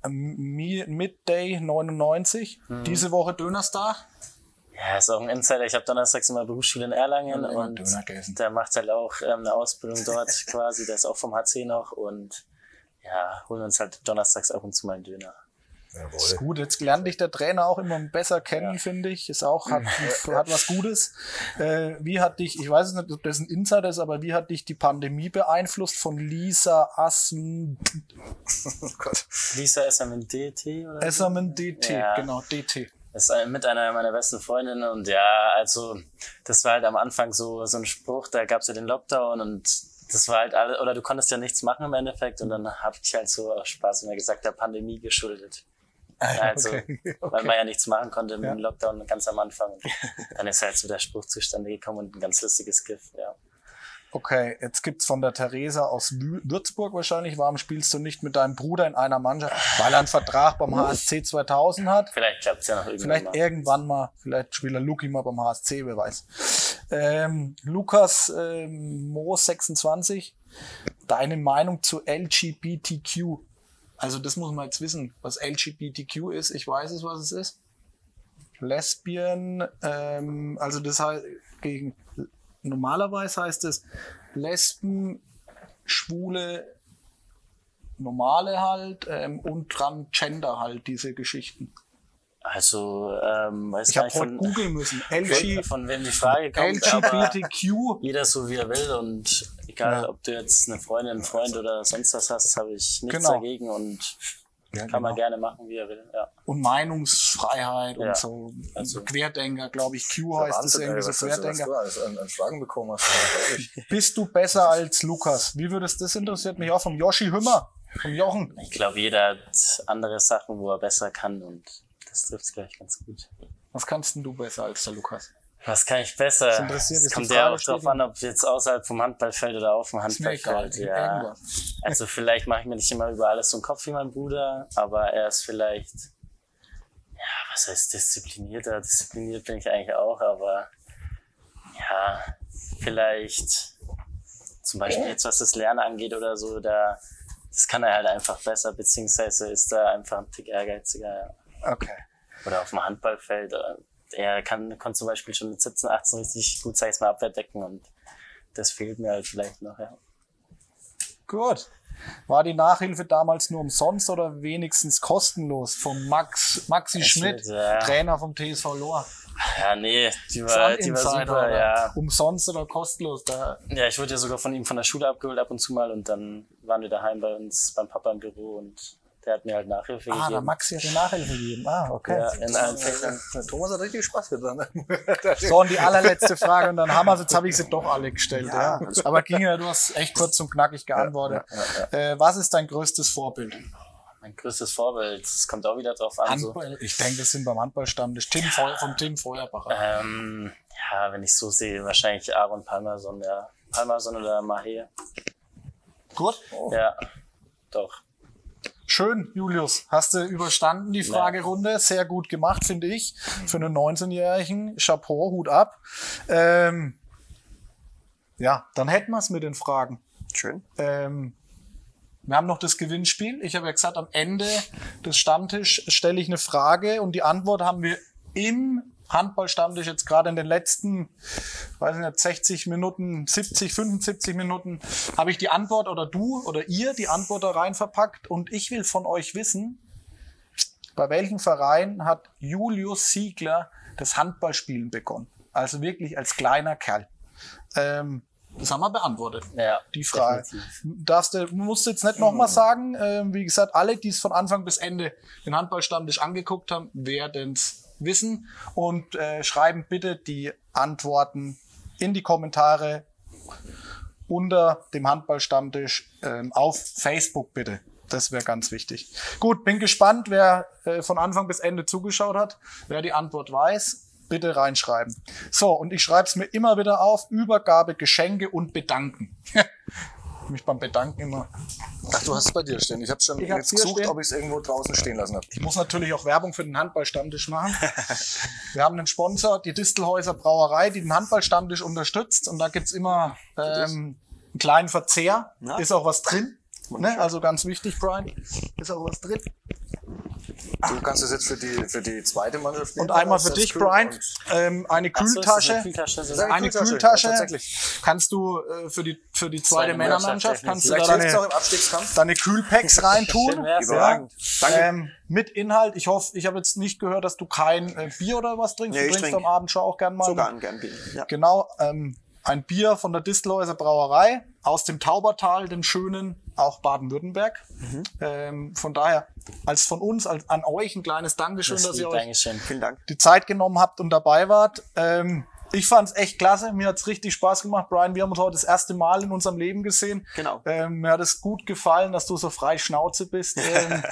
Mi- Midday 99, Mhm. diese Woche Dönerstar. Ja, ist auch ein Insider. Ich habe donnerstags immer Berufsschule in Erlangen Ja, und der macht halt auch ähm, eine Ausbildung dort quasi. Der ist auch vom HC noch und ja, holen uns halt donnerstags ab und zu mal einen Döner. Ist gut, jetzt lernt dich der Trainer auch immer besser kennen, finde ich. Ist auch, hat, hat was Gutes. Äh, wie hat dich, ich weiß nicht, ob das ein Insider ist, aber wie hat dich die Pandemie beeinflusst von Lisa Asm, Oh Gott. Lisa SMNDT oder? so? Esserman DT, Ja. genau, DT. Das ist mit einer meiner besten Freundinnen und ja, also das war halt am Anfang so, so ein Spruch, da gab's ja den Lockdown und das war halt alle, oder du konntest ja nichts machen im Endeffekt und dann habe ich halt so aus Spaß immer gesagt, der Pandemie geschuldet. Also, Okay, weil man ja nichts machen konnte im Ja. Lockdown ganz am Anfang. Und dann ist halt so der Spruch zustande gekommen und ein ganz lustiges GIF, ja. Okay, jetzt gibt's von der Theresa aus Wü- Würzburg wahrscheinlich. Warum spielst du nicht mit deinem Bruder in einer Mannschaft? Weil er einen Vertrag beim HSC 2000 hat. Vielleicht klappt's ja noch irgendwann Vielleicht mal. irgendwann mal, vielleicht spielt er Luki mal beim HSC, wer weiß. Ähm, Lukas ähm, Moos 26, deine Meinung zu LGBTQ? Also das muss man jetzt wissen, was LGBTQ ist. Ich weiß es, was es ist. Lesbien, ähm, also das heißt gegen normalerweise heißt es Lesben, Schwule, Normale halt ähm, und Transgender halt diese Geschichten. Also, ähm, weiß Ich gar habe nicht heute von, googeln müssen. LG, von, von wem die Frage kommt, LGBTQ. jeder so wie er will und egal, Ja. ob du jetzt eine Freundin, einen Freund oder sonst was hast, habe ich nichts Genau. dagegen und kann man gerne machen, wie er will, ja. Und Meinungsfreiheit Ja. und so. Also- Querdenker, glaube ich. Q heißt es irgendwie so was, was, was Querdenker. du an, an Fragen bekommen hast. Bist du besser als Lukas? Wie würdest das interessiert mich auch vom Yoshi Hümmer, vom Jochen. Ich glaube, jeder hat andere Sachen, wo er besser kann und das trifft es, glaube ich, ganz gut. Was kannst denn du besser als der Lukas? Was kann ich besser? Das interessiert, Es kommt ja auch hier. an, ob jetzt außerhalb vom Handballfeld oder auf dem. Handballfeld. Ja. Also vielleicht mache ich mir nicht immer über alles so einen Kopf wie mein Bruder, aber er ist vielleicht, ja, was heißt disziplinierter? Diszipliniert bin ich eigentlich auch, aber ja, vielleicht zum Beispiel jetzt, was das Lernen angeht oder so, da, das kann er halt einfach besser, beziehungsweise ist da einfach ein Tick ehrgeiziger. Okay. Oder auf dem Handballfeld. äh, Er kann, kann zum Beispiel schon mit 17, 18 richtig gut, sag ich mal, Abwehr decken und das fehlt mir halt vielleicht noch, ja. Gut. War die Nachhilfe damals nur umsonst oder wenigstens kostenlos? Vom Max, Maxi Schmidt, ja. Trainer vom TSV Lohr. Ja, nee, die war, die war super, oder? ja. Umsonst oder kostenlos? Da, Ja, ich wurde ja sogar von ihm von der Schule abgeholt ab und zu mal und dann waren wir daheim bei uns beim Papa im Büro und der hat mir halt Nachhilfe ah, der gegeben. Maxi hat die Nachhilfe gegeben. Ah, okay. Ja, in allen Fächern. Der Thomas hat richtig Spaß dran. So, und die allerletzte Frage, und dann haben wir jetzt habe ich sie doch alle gestellt. Ja, Aber ging ja, du hast echt kurz und knackig geantwortet. Äh, was ist dein größtes Vorbild? Mein größtes Vorbild, es kommt auch wieder drauf an. So. Handball, ich denke, das sind beim Handballstammtisch. Tim Feu vom Tim Feuerbacher. Ähm, ja, wenn ich so sehe, wahrscheinlich Aaron Palmerson, ja. Palmerson oder Mahe. Gut. Ja, doch. Schön, Julius. Hast du überstanden die Fragerunde? Sehr gut gemacht, finde ich. Für einen 19-Jährigen. Chapeau, Hut ab. Ähm, ja, dann hätten wir es mit den Fragen. Schön. Ähm, wir haben noch das Gewinnspiel. Ich habe ja gesagt, am Ende des Stammtisch stelle ich eine Frage und die Antwort haben wir im Handballstammtisch jetzt gerade in den letzten, weiß ich nicht, 60 Minuten, 70, 75 Minuten, habe ich die Antwort oder du oder ihr die Antwort da rein verpackt und ich will von euch wissen, bei welchem Verein hat Julius Siegler das Handballspielen begonnen? Also wirklich als kleiner Kerl. Ähm, das haben wir beantwortet Ja, die Frage. definitiv. Darfst du, musst du jetzt nicht nochmal sagen. Ähm, wie gesagt, alle, die es von Anfang bis Ende den Handballstammtisch angeguckt haben, werden es wissen. Und äh, schreiben bitte die Antworten in die Kommentare unter dem Handballstammtisch ähm, auf Facebook bitte. Das wäre ganz wichtig. Gut, bin gespannt, wer äh, von Anfang bis Ende zugeschaut hat, wer die Antwort weiß. Bitte reinschreiben. So, und ich schreibe es mir immer wieder auf. Übergabe, Geschenke und Bedanken. Mich beim Bedanken immer. Ach, du hast es bei dir stehen. Ich habe schon Ich jetzt gesucht, stehen. ob ich es irgendwo draußen stehen lassen habe. Ich muss natürlich auch Werbung für den Handballstammtisch machen. Wir haben einen Sponsor, die Distelhäuser Brauerei, die den Handballstammtisch unterstützt. Und da gibt's immer ähm, einen kleinen Verzehr. Ja. Ist auch was drin. Ne? Also ganz wichtig, Brian. Ist auch was drin. Du kannst es jetzt für die, für die zweite Mannschaft nehmen. Und einmal für dich. Brian, ähm, eine Ach so, Kühltasche. eine Kühltasche? Eine Kühltasche, Kühltasche ja, tatsächlich. kannst du äh, für die für die zweite Zweite Männermannschaft Mannschaft, kannst du da deine, im Abstiegskampf. deine Kühlpacks reintun. Überragend. Danke. Ähm, mit Inhalt. Ich hoffe, ich habe jetzt nicht gehört, dass du kein äh, Bier oder was trinkst. Nee, du ich trinkst trink am Abend schon auch gern mal. Sogar ein gern Bier. Ja. Genau, ähm, ein Bier von der Distelhäuser Brauerei aus dem Taubertal, dem schönen, auch Baden-Württemberg. Mhm. Ähm, von daher, als von uns, als, an euch ein kleines Dankeschön, Das dass ihr euch Dankeschön. Vielen Dank. die Zeit genommen habt und dabei wart. Ähm, ich fand's echt klasse. Mir hat's richtig Spaß gemacht. Brian, wir haben uns heute das erste Mal in unserem Leben gesehen. Genau. Ähm, mir hat es gut gefallen, dass du so frei Schnauze bist. Ähm,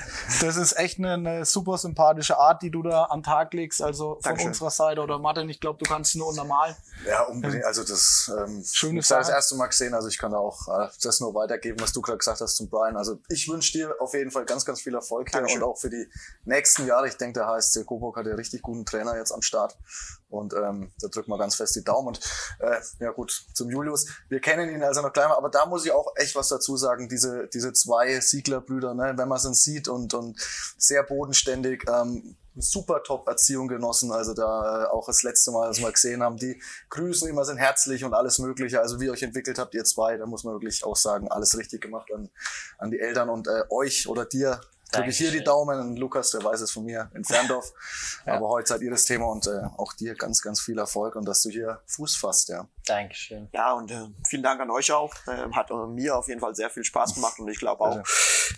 das ist echt eine, eine super sympathische Art, die du da an Tag legst. Also von Dankeschön. unserer Seite oder Martin, ich glaube, du kannst nur normal. Ja, unbedingt. Also das ähm, Schöne ich habe das erste Mal gesehen, also ich kann da auch äh, das nur weitergeben, was du gerade gesagt hast zum Brian. Also ich wünsche dir auf jeden Fall ganz, ganz viel Erfolg hier Dankeschön. und auch für die nächsten Jahre. Ich denke, der HSC Coburg hat ja richtig guten Trainer jetzt am Start und ähm, da drücken wir ganz fest die Daumen. Und äh, ja gut, zum Julius, wir kennen ihn also noch kleiner, aber da muss ich auch echt was dazu sagen. Diese diese zwei Siegler-Brüder, ne, wenn man es sieht und und sehr bodenständig. Ähm, super top Erziehung genossen, also da äh, auch das letzte Mal, als wir gesehen haben, die grüßen immer, sind herzlich und alles mögliche, also wie ihr euch entwickelt habt, ihr zwei, da muss man wirklich auch sagen, alles richtig gemacht an, an die Eltern und äh, euch oder dir drücke ich hier die. Daumen und Lukas, der weiß es von mir, in Ferndorf, aber heute seid ihr das Thema und äh, auch dir ganz, ganz viel Erfolg und dass du hier Fuß fasst, ja. Dankeschön. Ja, und äh, vielen Dank an euch auch. Ähm, hat äh, mir auf jeden Fall sehr viel Spaß gemacht und ich glaube auch,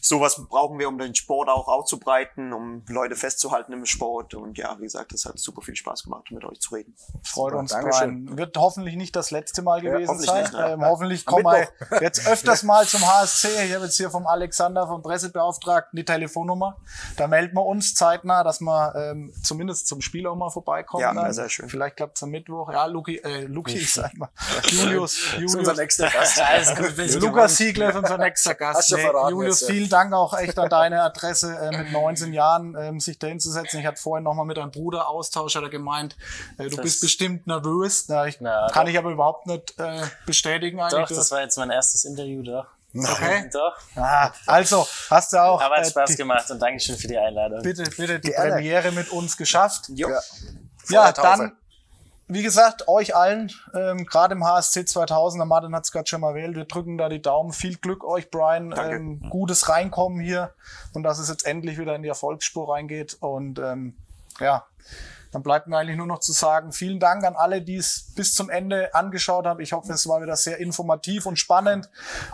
sowas brauchen wir, um den Sport auch auszubreiten, um Leute festzuhalten im Sport. Und ja, wie gesagt, es hat super viel Spaß gemacht, mit euch zu reden. Freut Super, uns, Dankeschön. Brian. Wird hoffentlich nicht das letzte Mal gewesen hoffentlich sein. nicht, ne? ähm, hoffentlich kommen wir jetzt öfters mal zum HSC. Ich habe jetzt hier vom Alexander, vom Pressebeauftragten, die Telefonnummer. Da melden wir uns zeitnah, dass wir ähm, zumindest zum Spiel auch mal vorbeikommen. Ja, dann. sehr schön. Vielleicht klappt es am Mittwoch. Ja, Luki, äh, Luki, ich sag mal. Julius, Das ist Julius. unser nächster Gast. Lukas Siegler ist unser nächster Gast. Nee, Julius, jetzt, vielen Dank auch echt an deine Adresse äh, mit 19 Jahren, ähm, sich dahin zu setzen. Ich hatte vorhin nochmal mit deinem Bruder Austausch, hat er gemeint, äh, du Das- bist bestimmt nervös. Na, ich, Na, kann doch. ich aber überhaupt nicht äh, bestätigen eigentlich. Doch, das war jetzt mein erstes Interview, doch. okay. Doch. Ah, also, hast du auch Aber hat äh, Spaß die, gemacht und Dankeschön für die Einladung. bitte, bitte die Gerne. Premiere mit uns geschafft. Jo. Ja. Ja, dann wie gesagt, euch allen, ähm, gerade im HSC 2000, der Martin hat es gerade schon mal erwähnt, wir drücken da die Daumen. Viel Glück euch, Brian. Ähm, gutes Reinkommen hier und dass es jetzt endlich wieder in die Erfolgsspur reingeht. Und ähm, ja, dann bleibt mir eigentlich nur noch zu sagen, vielen Dank an alle, die es bis zum Ende angeschaut haben. Ich hoffe, es war wieder sehr informativ und spannend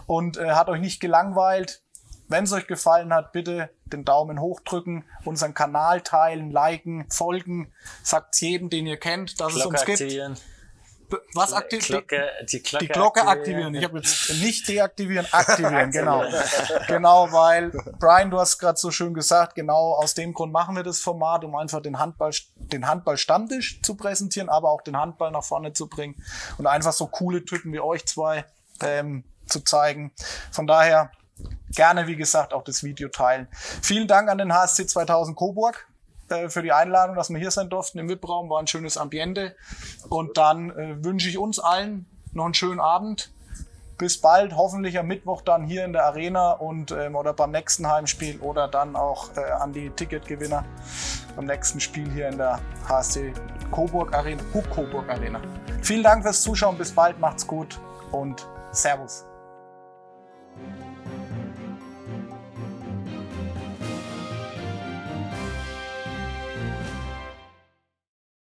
und äh, hat euch nicht gelangweilt. Wenn es euch gefallen hat, bitte den Daumen hoch drücken, unseren Kanal teilen, liken, folgen. Sagt jedem, den ihr kennt, dass Glocke es uns gibt. aktivieren. Was aktivieren? Glocke, die Glocke, Die Glocke aktivieren. Ich habe jetzt nicht deaktivieren, aktivieren, genau. Genau, weil Brian, du hast gerade so schön gesagt, genau aus dem Grund machen wir das Format, um einfach den Handball, den Handball-Stammtisch zu präsentieren, aber auch den Handball nach vorne zu bringen und einfach so coole Typen wie euch zwei ähm, zu zeigen. Von daher gerne, wie gesagt, auch das Video teilen. Vielen Dank an den HSC 2000 Coburg äh, für die Einladung, dass wir hier sein durften im VIP-Raum. War ein schönes Ambiente. Und dann äh, wünsche ich uns allen noch einen schönen Abend. Bis bald, hoffentlich am Mittwoch dann hier in der Arena und ähm, oder beim nächsten Heimspiel oder dann auch äh, an die Ticketgewinner beim nächsten Spiel hier in der HSC Coburg Arena, Coburg Arena. Vielen Dank fürs Zuschauen, bis bald, macht's gut und Servus.